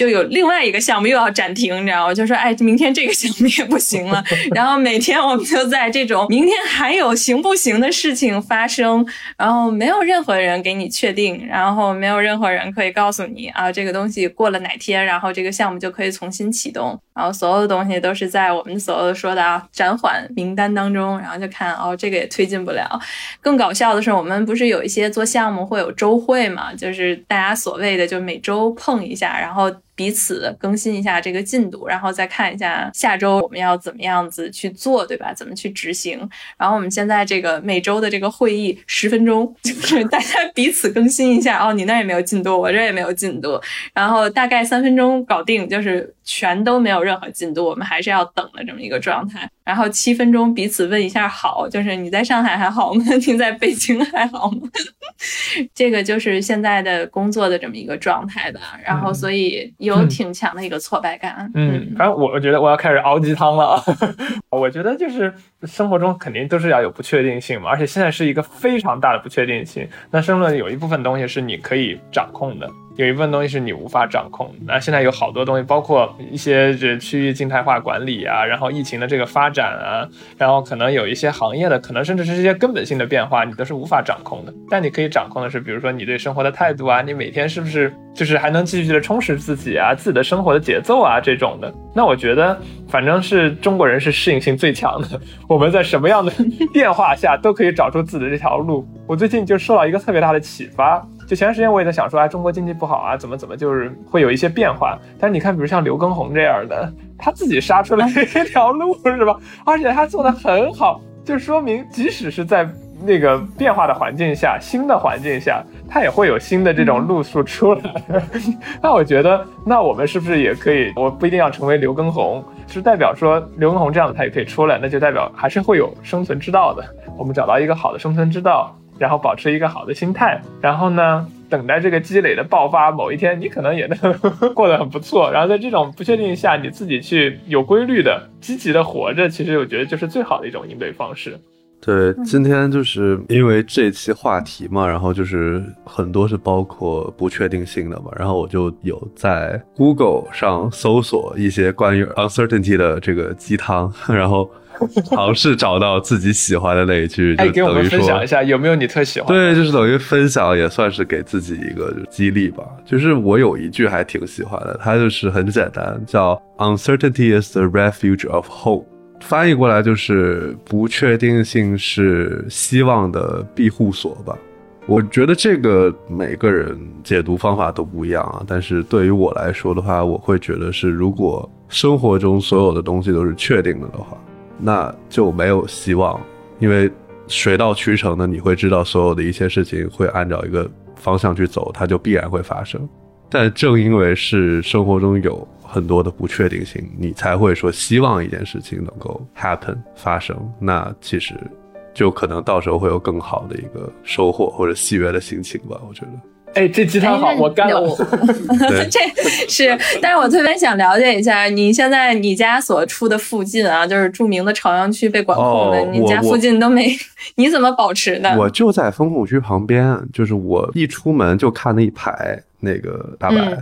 就有另外一个项目又要暂停，你知道吗？就说哎，明天这个项目也不行了。然后每天我们就在这种明天还有行不行的事情发生，然后没有任何人给你确定，然后没有任何人可以告诉你啊，这个东西过了哪天，然后这个项目就可以重新启动。然后所有的东西都是在我们所说的啊暂缓名单当中，然后就看哦，这个也推进不了。更搞笑的是，我们不是有一些做项目会有周会嘛？就是大家所谓的就每周碰一下，然后。彼此更新一下这个进度，然后再看一下下周我们要怎么样子去做，对吧？怎么去执行？然后我们现在这个每周的这个会议十分钟，就是大家彼此更新一下。哦，你那也没有进度，我这也没有进度，然后大概三分钟搞定，就是全都没有任何进度，我们还是要等的这么一个状态。然后七分钟彼此问一下好，就是你在上海还好吗？你在北京还好吗？这个就是现在的工作的这么一个状态吧。然后所以有挺强的一个挫败感。嗯，反正我我觉得我要开始熬鸡汤了。我觉得就是生活中肯定都是要有不确定性嘛，而且现在是一个非常大的不确定性。那生论有一部分东西是你可以掌控的。有一部分东西是你无法掌控，那现在有好多东西，包括一些这区域静态化管理啊，然后疫情的这个发展啊，然后可能有一些行业的，可能甚至是一些根本性的变化，你都是无法掌控的。但你可以掌控的是，比如说你对生活的态度啊，你每天是不是就是还能继续的充实自己啊，自己的生活的节奏啊这种的。那我觉得，反正是中国人是适应性最强的，我们在什么样的 变化下都可以找出自己的这条路。我最近就受到一个特别大的启发。就前段时间我也在想说，啊，中国经济不好啊，怎么怎么就是会有一些变化。但是你看，比如像刘畊宏这样的，他自己杀出了一条路，是吧？而且他做的很好，就说明即使是在那个变化的环境下、新的环境下，他也会有新的这种路数出来。那我觉得，那我们是不是也可以？我不一定要成为刘畊宏，是代表说刘畊宏这样的他也可以出来，那就代表还是会有生存之道的。我们找到一个好的生存之道。然后保持一个好的心态，然后呢，等待这个积累的爆发，某一天你可能也能过得很不错。然后在这种不确定下，你自己去有规律的、积极的活着，其实我觉得就是最好的一种应对方式。对，今天就是因为这期话题嘛，然后就是很多是包括不确定性的嘛，然后我就有在 Google 上搜索一些关于 uncertainty 的这个鸡汤，然后。尝试找到自己喜欢的那一句，就给我们分享一下有没有你特喜欢？对，就是等于分享，也算是给自己一个激励吧。就是我有一句还挺喜欢的，它就是很简单，叫 “Uncertainty is the refuge of hope”，翻译过来就是不确定性是希望的庇护所吧。我觉得这个每个人解读方法都不一样啊，但是对于我来说的话，我会觉得是如果生活中所有的东西都是确定的的话。那就没有希望，因为水到渠成的，你会知道所有的一切事情会按照一个方向去走，它就必然会发生。但正因为是生活中有很多的不确定性，你才会说希望一件事情能够 happen 发生。那其实就可能到时候会有更好的一个收获或者喜悦的心情吧，我觉得。哎，这鸡汤好，我干了。这是，但是我特别想了解一下，你现在你家所处的附近啊，就是著名的朝阳区被管控的，你家附近都没，你怎么保持的？我就在风控区旁边，就是我一出门就看那一排那个大白。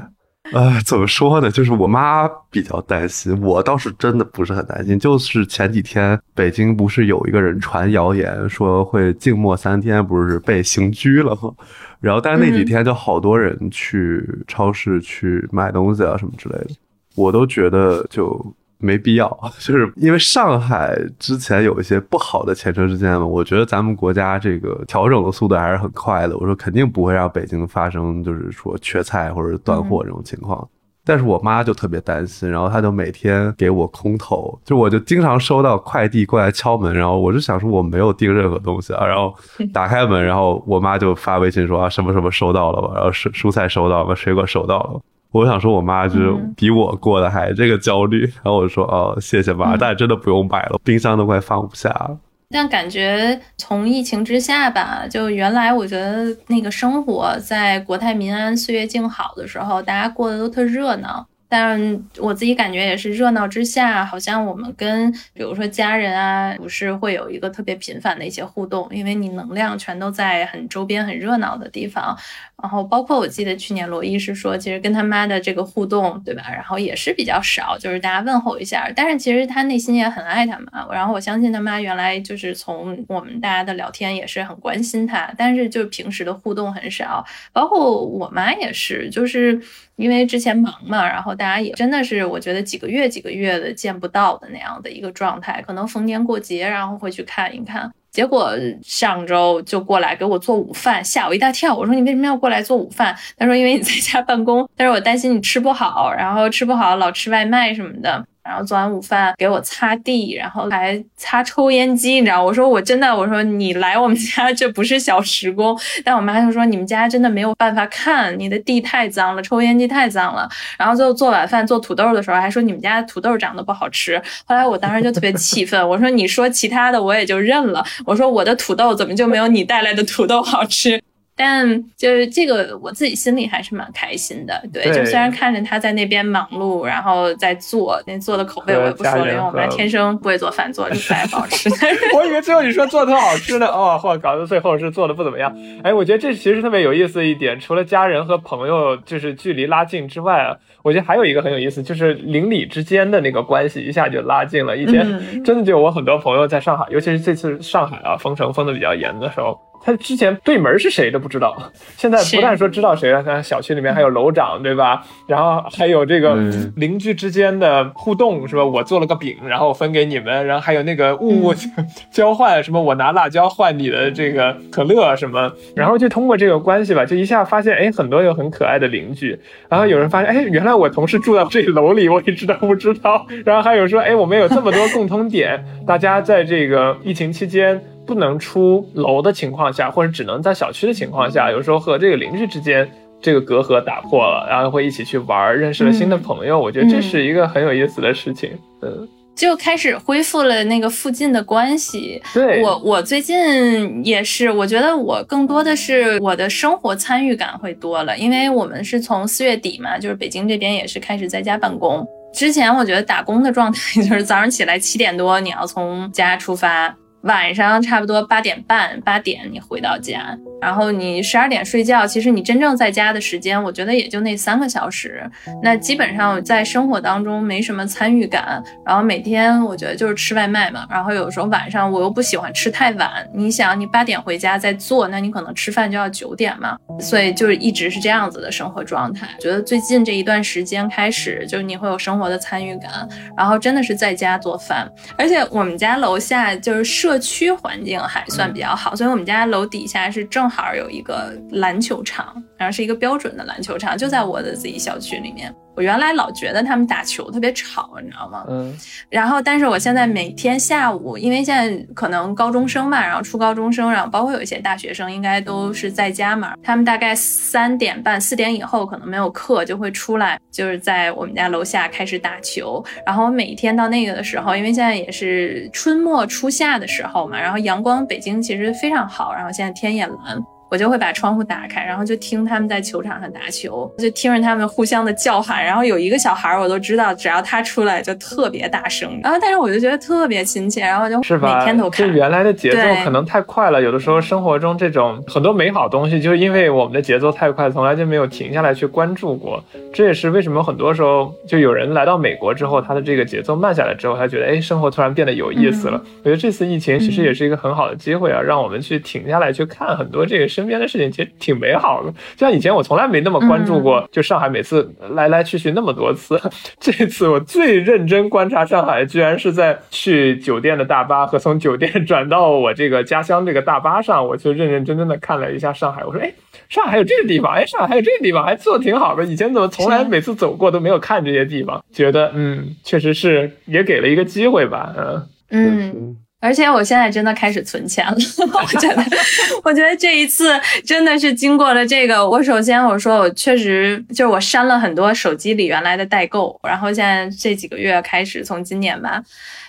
呃，怎么说呢？就是我妈比较担心，我倒是真的不是很担心。就是前几天北京不是有一个人传谣言说会静默三天，不是被刑拘了吗？然后，但是那几天就好多人去超市去买东西啊什么之类的，我都觉得就。没必要，就是因为上海之前有一些不好的前车之鉴嘛。我觉得咱们国家这个调整的速度还是很快的。我说肯定不会让北京发生就是说缺菜或者断货这种情况。但是我妈就特别担心，然后她就每天给我空投，就我就经常收到快递过来敲门，然后我就想说我没有订任何东西啊，然后打开门，然后我妈就发微信说啊什么什么收到了吧，然后蔬蔬菜收到了，水果收到了。我想说，我妈就是比我过得还这个焦虑，然后我就说哦，谢谢妈，但真的不用买了，冰箱都快放不下了。但感觉从疫情之下吧，就原来我觉得那个生活在国泰民安、岁月静好的时候，大家过得都特热闹。但我自己感觉也是热闹之下，好像我们跟比如说家人啊，不是会有一个特别频繁的一些互动，因为你能量全都在很周边很热闹的地方。然后包括我记得去年罗伊是说，其实跟他妈的这个互动，对吧？然后也是比较少，就是大家问候一下。但是其实他内心也很爱他妈。然后我相信他妈原来就是从我们大家的聊天也是很关心他，但是就平时的互动很少。包括我妈也是，就是因为之前忙嘛，然后大家也真的是我觉得几个月几个月的见不到的那样的一个状态，可能逢年过节然后会去看一看。结果上周就过来给我做午饭，吓我一大跳。我说你为什么要过来做午饭？他说因为你在家办公，但是我担心你吃不好，然后吃不好老吃外卖什么的。然后做完午饭给我擦地，然后还擦抽烟机，你知道？我说我真的，我说你来我们家 这不是小时工。但我妈就说你们家真的没有办法看，你的地太脏了，抽烟机太脏了。然后最后做晚饭做土豆的时候还说你们家土豆长得不好吃。后来我当时就特别气愤，我说你说其他的我也就认了，我说我的土豆怎么就没有你带来的土豆好吃？但就是这个，我自己心里还是蛮开心的。对，就虽然看着他在那边忙碌，然后在做那做的口碑我也不说了，因为我们天生不会做饭，做的实在不好吃。我以为最后你说做的特好吃呢，哦，或搞得最后是做的不怎么样。哎，我觉得这其实特别有意思一点，除了家人和朋友就是距离拉近之外啊，我觉得还有一个很有意思，就是邻里之间的那个关系一下就拉近了。以前真的就我很多朋友在上海，尤其是这次上海啊封城封的比较严的时候。他之前对门是谁都不知道，现在不但说知道谁了，他小区里面还有楼长，对吧？然后还有这个邻居之间的互动，是吧？我做了个饼，然后分给你们，然后还有那个物物 交换，什么我拿辣椒换你的这个可乐什么，然后就通过这个关系吧，就一下发现，哎，很多有很可爱的邻居。然后有人发现，哎，原来我同事住在这楼里，我一直都不知道。然后还有说，哎，我们有这么多共同点，大家在这个疫情期间。不能出楼的情况下，或者只能在小区的情况下，有时候和这个邻居之间这个隔阂打破了，然后会一起去玩，认识了新的朋友。我觉得这是一个很有意思的事情。嗯，就开始恢复了那个附近的关系。对我，我最近也是，我觉得我更多的是我的生活参与感会多了，因为我们是从四月底嘛，就是北京这边也是开始在家办公。之前我觉得打工的状态就是早上起来七点多你要从家出发。晚上差不多八点半、八点你回到家。然后你十二点睡觉，其实你真正在家的时间，我觉得也就那三个小时。那基本上在生活当中没什么参与感。然后每天我觉得就是吃外卖嘛。然后有时候晚上我又不喜欢吃太晚。你想，你八点回家再做，那你可能吃饭就要九点嘛。所以就是一直是这样子的生活状态。觉得最近这一段时间开始，就是你会有生活的参与感。然后真的是在家做饭，而且我们家楼下就是社区环境还算比较好，所以我们家楼底下是正。正好有一个篮球场，然后是一个标准的篮球场，就在我的自己小区里面。我原来老觉得他们打球特别吵，你知道吗？嗯。然后，但是我现在每天下午，因为现在可能高中生嘛，然后初高中生，然后包括有一些大学生，应该都是在家嘛。他们大概三点半、四点以后可能没有课，就会出来，就是在我们家楼下开始打球。然后我每天到那个的时候，因为现在也是春末初夏的时候嘛，然后阳光北京其实非常好，然后现在天也蓝。我就会把窗户打开，然后就听他们在球场上打球，就听着他们互相的叫喊。然后有一个小孩，我都知道，只要他出来就特别大声。然后，但是我就觉得特别亲切，然后就每天都看。就原来的节奏可能太快了，有的时候生活中这种很多美好东西，就是因为我们的节奏太快，从来就没有停下来去关注过。这也是为什么很多时候就有人来到美国之后，他的这个节奏慢下来之后，他觉得哎，生活突然变得有意思了。我觉得这次疫情其实也是一个很好的机会啊，让我们去停下来去看很多这个。身边的事情其实挺美好的，就像以前我从来没那么关注过，就上海每次来来去去那么多次，这次我最认真观察上海，居然是在去酒店的大巴和从酒店 转到我这个家乡这个大巴上，我就认认真真的看了一下上海。我说，哎，上海还有这个地方，哎，上海还有这个地方，还做的挺好的。以前怎么从来每次走过都没有看这些地方？觉得，嗯，确实是也给了一个机会吧，嗯嗯。而且我现在真的开始存钱了，我觉得，我觉得这一次真的是经过了这个。我首先我说我确实就是我删了很多手机里原来的代购，然后现在这几个月开始，从今年吧，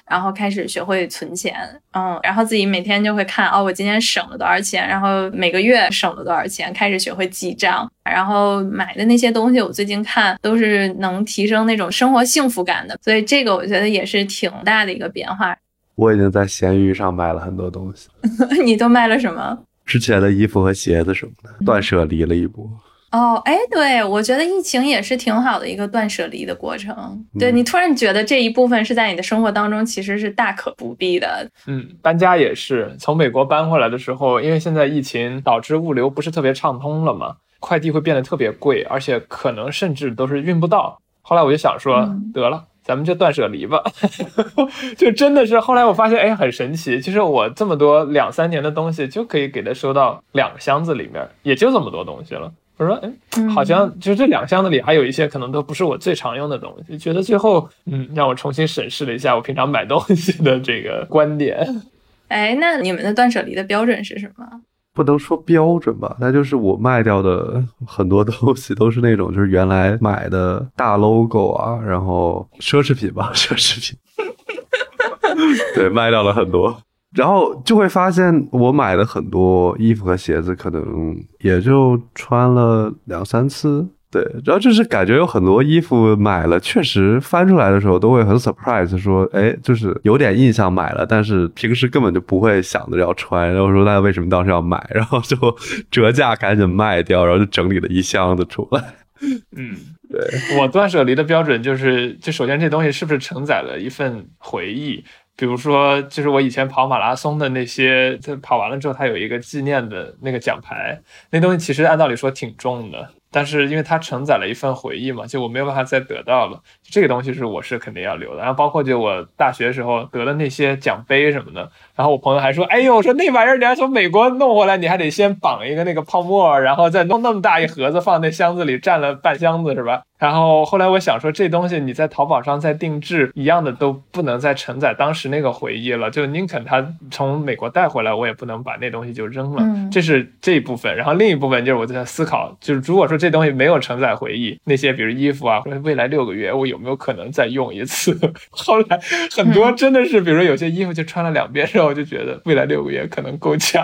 然后开始学会存钱，嗯，然后自己每天就会看哦，我今天省了多少钱，然后每个月省了多少钱，开始学会记账，然后买的那些东西，我最近看都是能提升那种生活幸福感的，所以这个我觉得也是挺大的一个变化。我已经在闲鱼上买了很多东西，你都卖了什么？之前的衣服和鞋子什么的，断舍离了一波。哦，哎，对，我觉得疫情也是挺好的一个断舍离的过程。对你突然觉得这一部分是在你的生活当中其实是大可不必的。嗯，搬家也是，从美国搬回来的时候，因为现在疫情导致物流不是特别畅通了嘛，快递会变得特别贵，而且可能甚至都是运不到。后来我就想说，得了。咱们就断舍离吧，就真的是后来我发现，哎，很神奇。其实我这么多两三年的东西，就可以给它收到两个箱子里面，也就这么多东西了。我说，哎，好像就这两箱子里还有一些可能都不是我最常用的东西。觉得最后，嗯，让我重新审视了一下我平常买东西的这个观点。哎，那你们的断舍离的标准是什么？不能说标准吧，那就是我卖掉的 很多东西都是那种就是原来买的大 logo 啊，然后奢侈品吧，奢侈品，对，卖掉了很多，然后就会发现我买的很多衣服和鞋子可能也就穿了两三次。对，然后就是感觉有很多衣服买了，确实翻出来的时候都会很 surprise，说，哎，就是有点印象买了，但是平时根本就不会想着要穿，然后说那为什么当时要买，然后就折价赶紧卖掉，然后就整理了一箱子出来。嗯，对我断舍离的标准就是，就首先这东西是不是承载了一份回忆。比如说，就是我以前跑马拉松的那些，他跑完了之后，它有一个纪念的那个奖牌，那东西其实按道理说挺重的，但是因为它承载了一份回忆嘛，就我没有办法再得到了，这个东西是我是肯定要留的。然后包括就我大学时候得的那些奖杯什么的。然后我朋友还说：“哎呦，说那玩意儿你要从美国弄回来，你还得先绑一个那个泡沫，然后再弄那么大一盒子放那箱子里，占了半箱子是吧？”然后后来我想说，这东西你在淘宝上再定制一样的都不能再承载当时那个回忆了，就宁肯他从美国带回来，我也不能把那东西就扔了。这是这一部分。然后另一部分就是我在思考，就是如果说这东西没有承载回忆，那些比如衣服啊，或者未来六个月我有没有可能再用一次？后来很多真的是，比如说有些衣服就穿了两遍之后。我就觉得未来六个月可能够呛，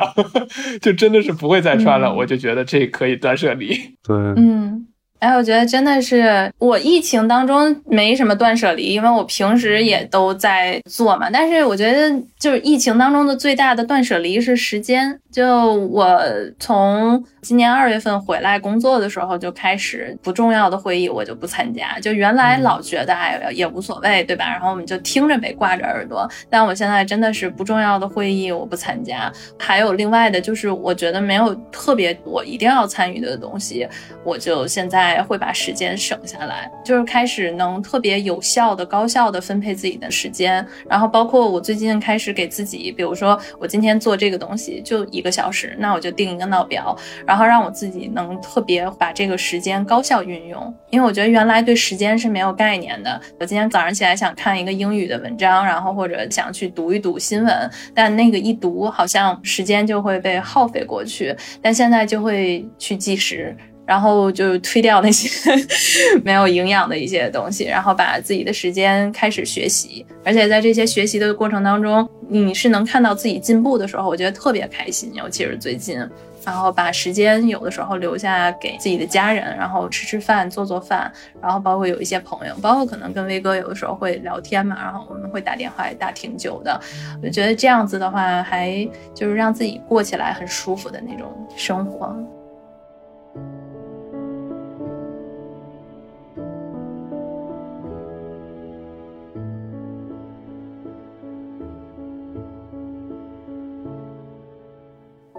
就真的是不会再穿了。我就觉得这可以断舍离。对，嗯。哎，我觉得真的是我疫情当中没什么断舍离，因为我平时也都在做嘛。但是我觉得，就是疫情当中的最大的断舍离是时间。就我从今年二月份回来工作的时候就开始，不重要的会议我就不参加。就原来老觉得哎也无所谓，对吧？然后我们就听着呗，挂着耳朵。但我现在真的是不重要的会议我不参加。还有另外的就是，我觉得没有特别我一定要参与的东西，我就现在。会把时间省下来，就是开始能特别有效的、高效的分配自己的时间。然后包括我最近开始给自己，比如说我今天做这个东西就一个小时，那我就定一个闹表，然后然后让我自己能特别把这个时间高效运用。因为我觉得原来对时间是没有概念的。我今天早上起来想看一个英语的文章，然后或者想去读一读新闻，但那个一读好像时间就会被耗费过去。但现在就会去计时。然后就推掉那些 没有营养的一些东西，然后把自己的时间开始学习，而且在这些学习的过程当中，你是能看到自己进步的时候，我觉得特别开心。尤其是最近，然后把时间有的时候留下给自己的家人，然后吃吃饭、做做饭，然后包括有一些朋友，包括可能跟威哥有的时候会聊天嘛，然后我们会打电话打挺久的。我觉得这样子的话，还就是让自己过起来很舒服的那种生活。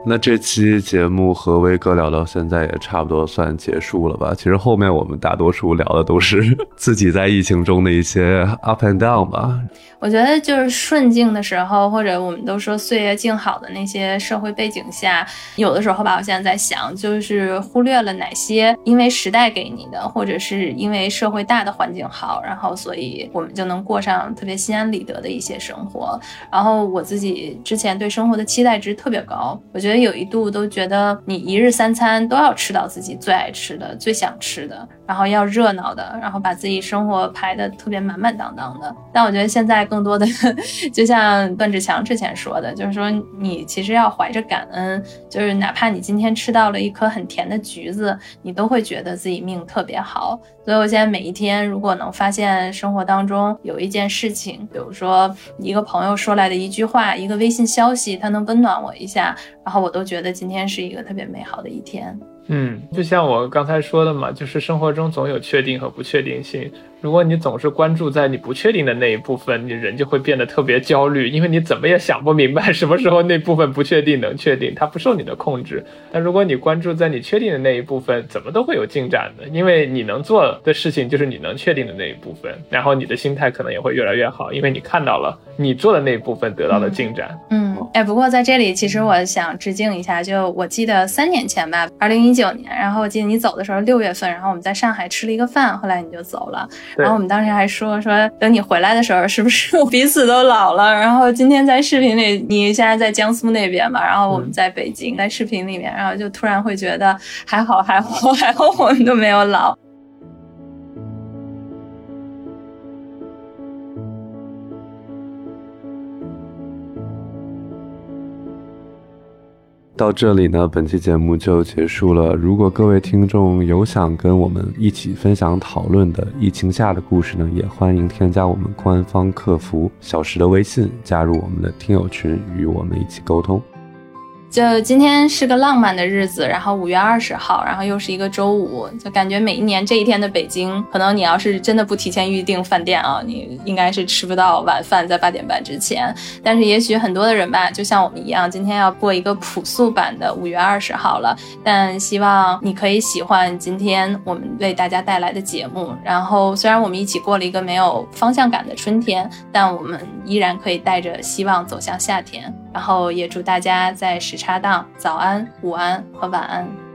那这期节目和威哥聊到现在也差不多算结束了吧？其实后面我们大多数聊的都是 自己在疫情中的一些 up and down 吧。我觉得就是顺境的时候，或者我们都说岁月静好的那些社会背景下，有的时候吧，我现在在想，就是忽略了哪些因为时代给你的，或者是因为社会大的环境好，然后所以我们就能过上特别心安理得的一些生活。然后我自己之前对生活的期待值特别高，我觉得有一度都觉得你一日三餐都要吃到自己最爱吃的、最想吃的，然后要热闹的，然后把自己生活排的特别满满当当的。但我觉得现在更多的，就像段志强之前说的，就是说你其实要怀着感恩，就是哪怕你今天吃到了一颗很甜的橘子，你都会觉得自己命特别好。所以我现在每一天，如果能发现生活当中有一件事情，比如说一个朋友说来的一句话，一个微信消息，它能温暖我一下，然后都觉得今天是一个特别美好的一天。嗯，就像我刚才说的嘛，就是生活中总有确定和不确定性。如果你总是关注在你不确定的那一部分，你人就会变得特别焦虑，因为你怎么也想不明白什么时候那部分不确定能确定，它不受你的控制。但如果你关注在你确定的那一部分，怎么都会有进展的，因为你能做的事情就是你能确定的那一部分，然后你的心态可能也会越来越好，因为你看到了你做的那一部分得到的进展。嗯，哎，不过在这里，其实我想致敬一下，就我记得三年前吧，二零一九年，然后我记得你走的时候六月份，然后我们在上海吃了一个饭，后来你就走了。然后我们当时还说说，等你回来的时候，是不是 彼此都老了？然后今天在视频里，你现在在江苏那边嘛，然后我们在北京，在视频里面，然后就突然会觉得还好，还好，还好，我们都没有老。到这里呢，本期节目就结束了。如果各位听众有想跟我们一起分享讨论的疫情下的故事呢，也欢迎添加我们官方客服小石的微信，加入我们的听友群，与我们一起沟通。就今天是个浪漫的日子，然后五月二十号，然后又是一个周五，就感觉每一年这一天的北京，可能你要是真的不提前预订饭店啊，你应该是吃不到晚饭在八点半之前。但是也许很多的人吧，就像我们一样，今天要过一个朴素版的五月二十号了。但希望你可以喜欢今天我们为大家带来的节目。然后虽然我们一起过了一个没有方向感的春天，但我们依然可以带着希望走向夏天。然后也祝大家在时差档早安、午安和晚安。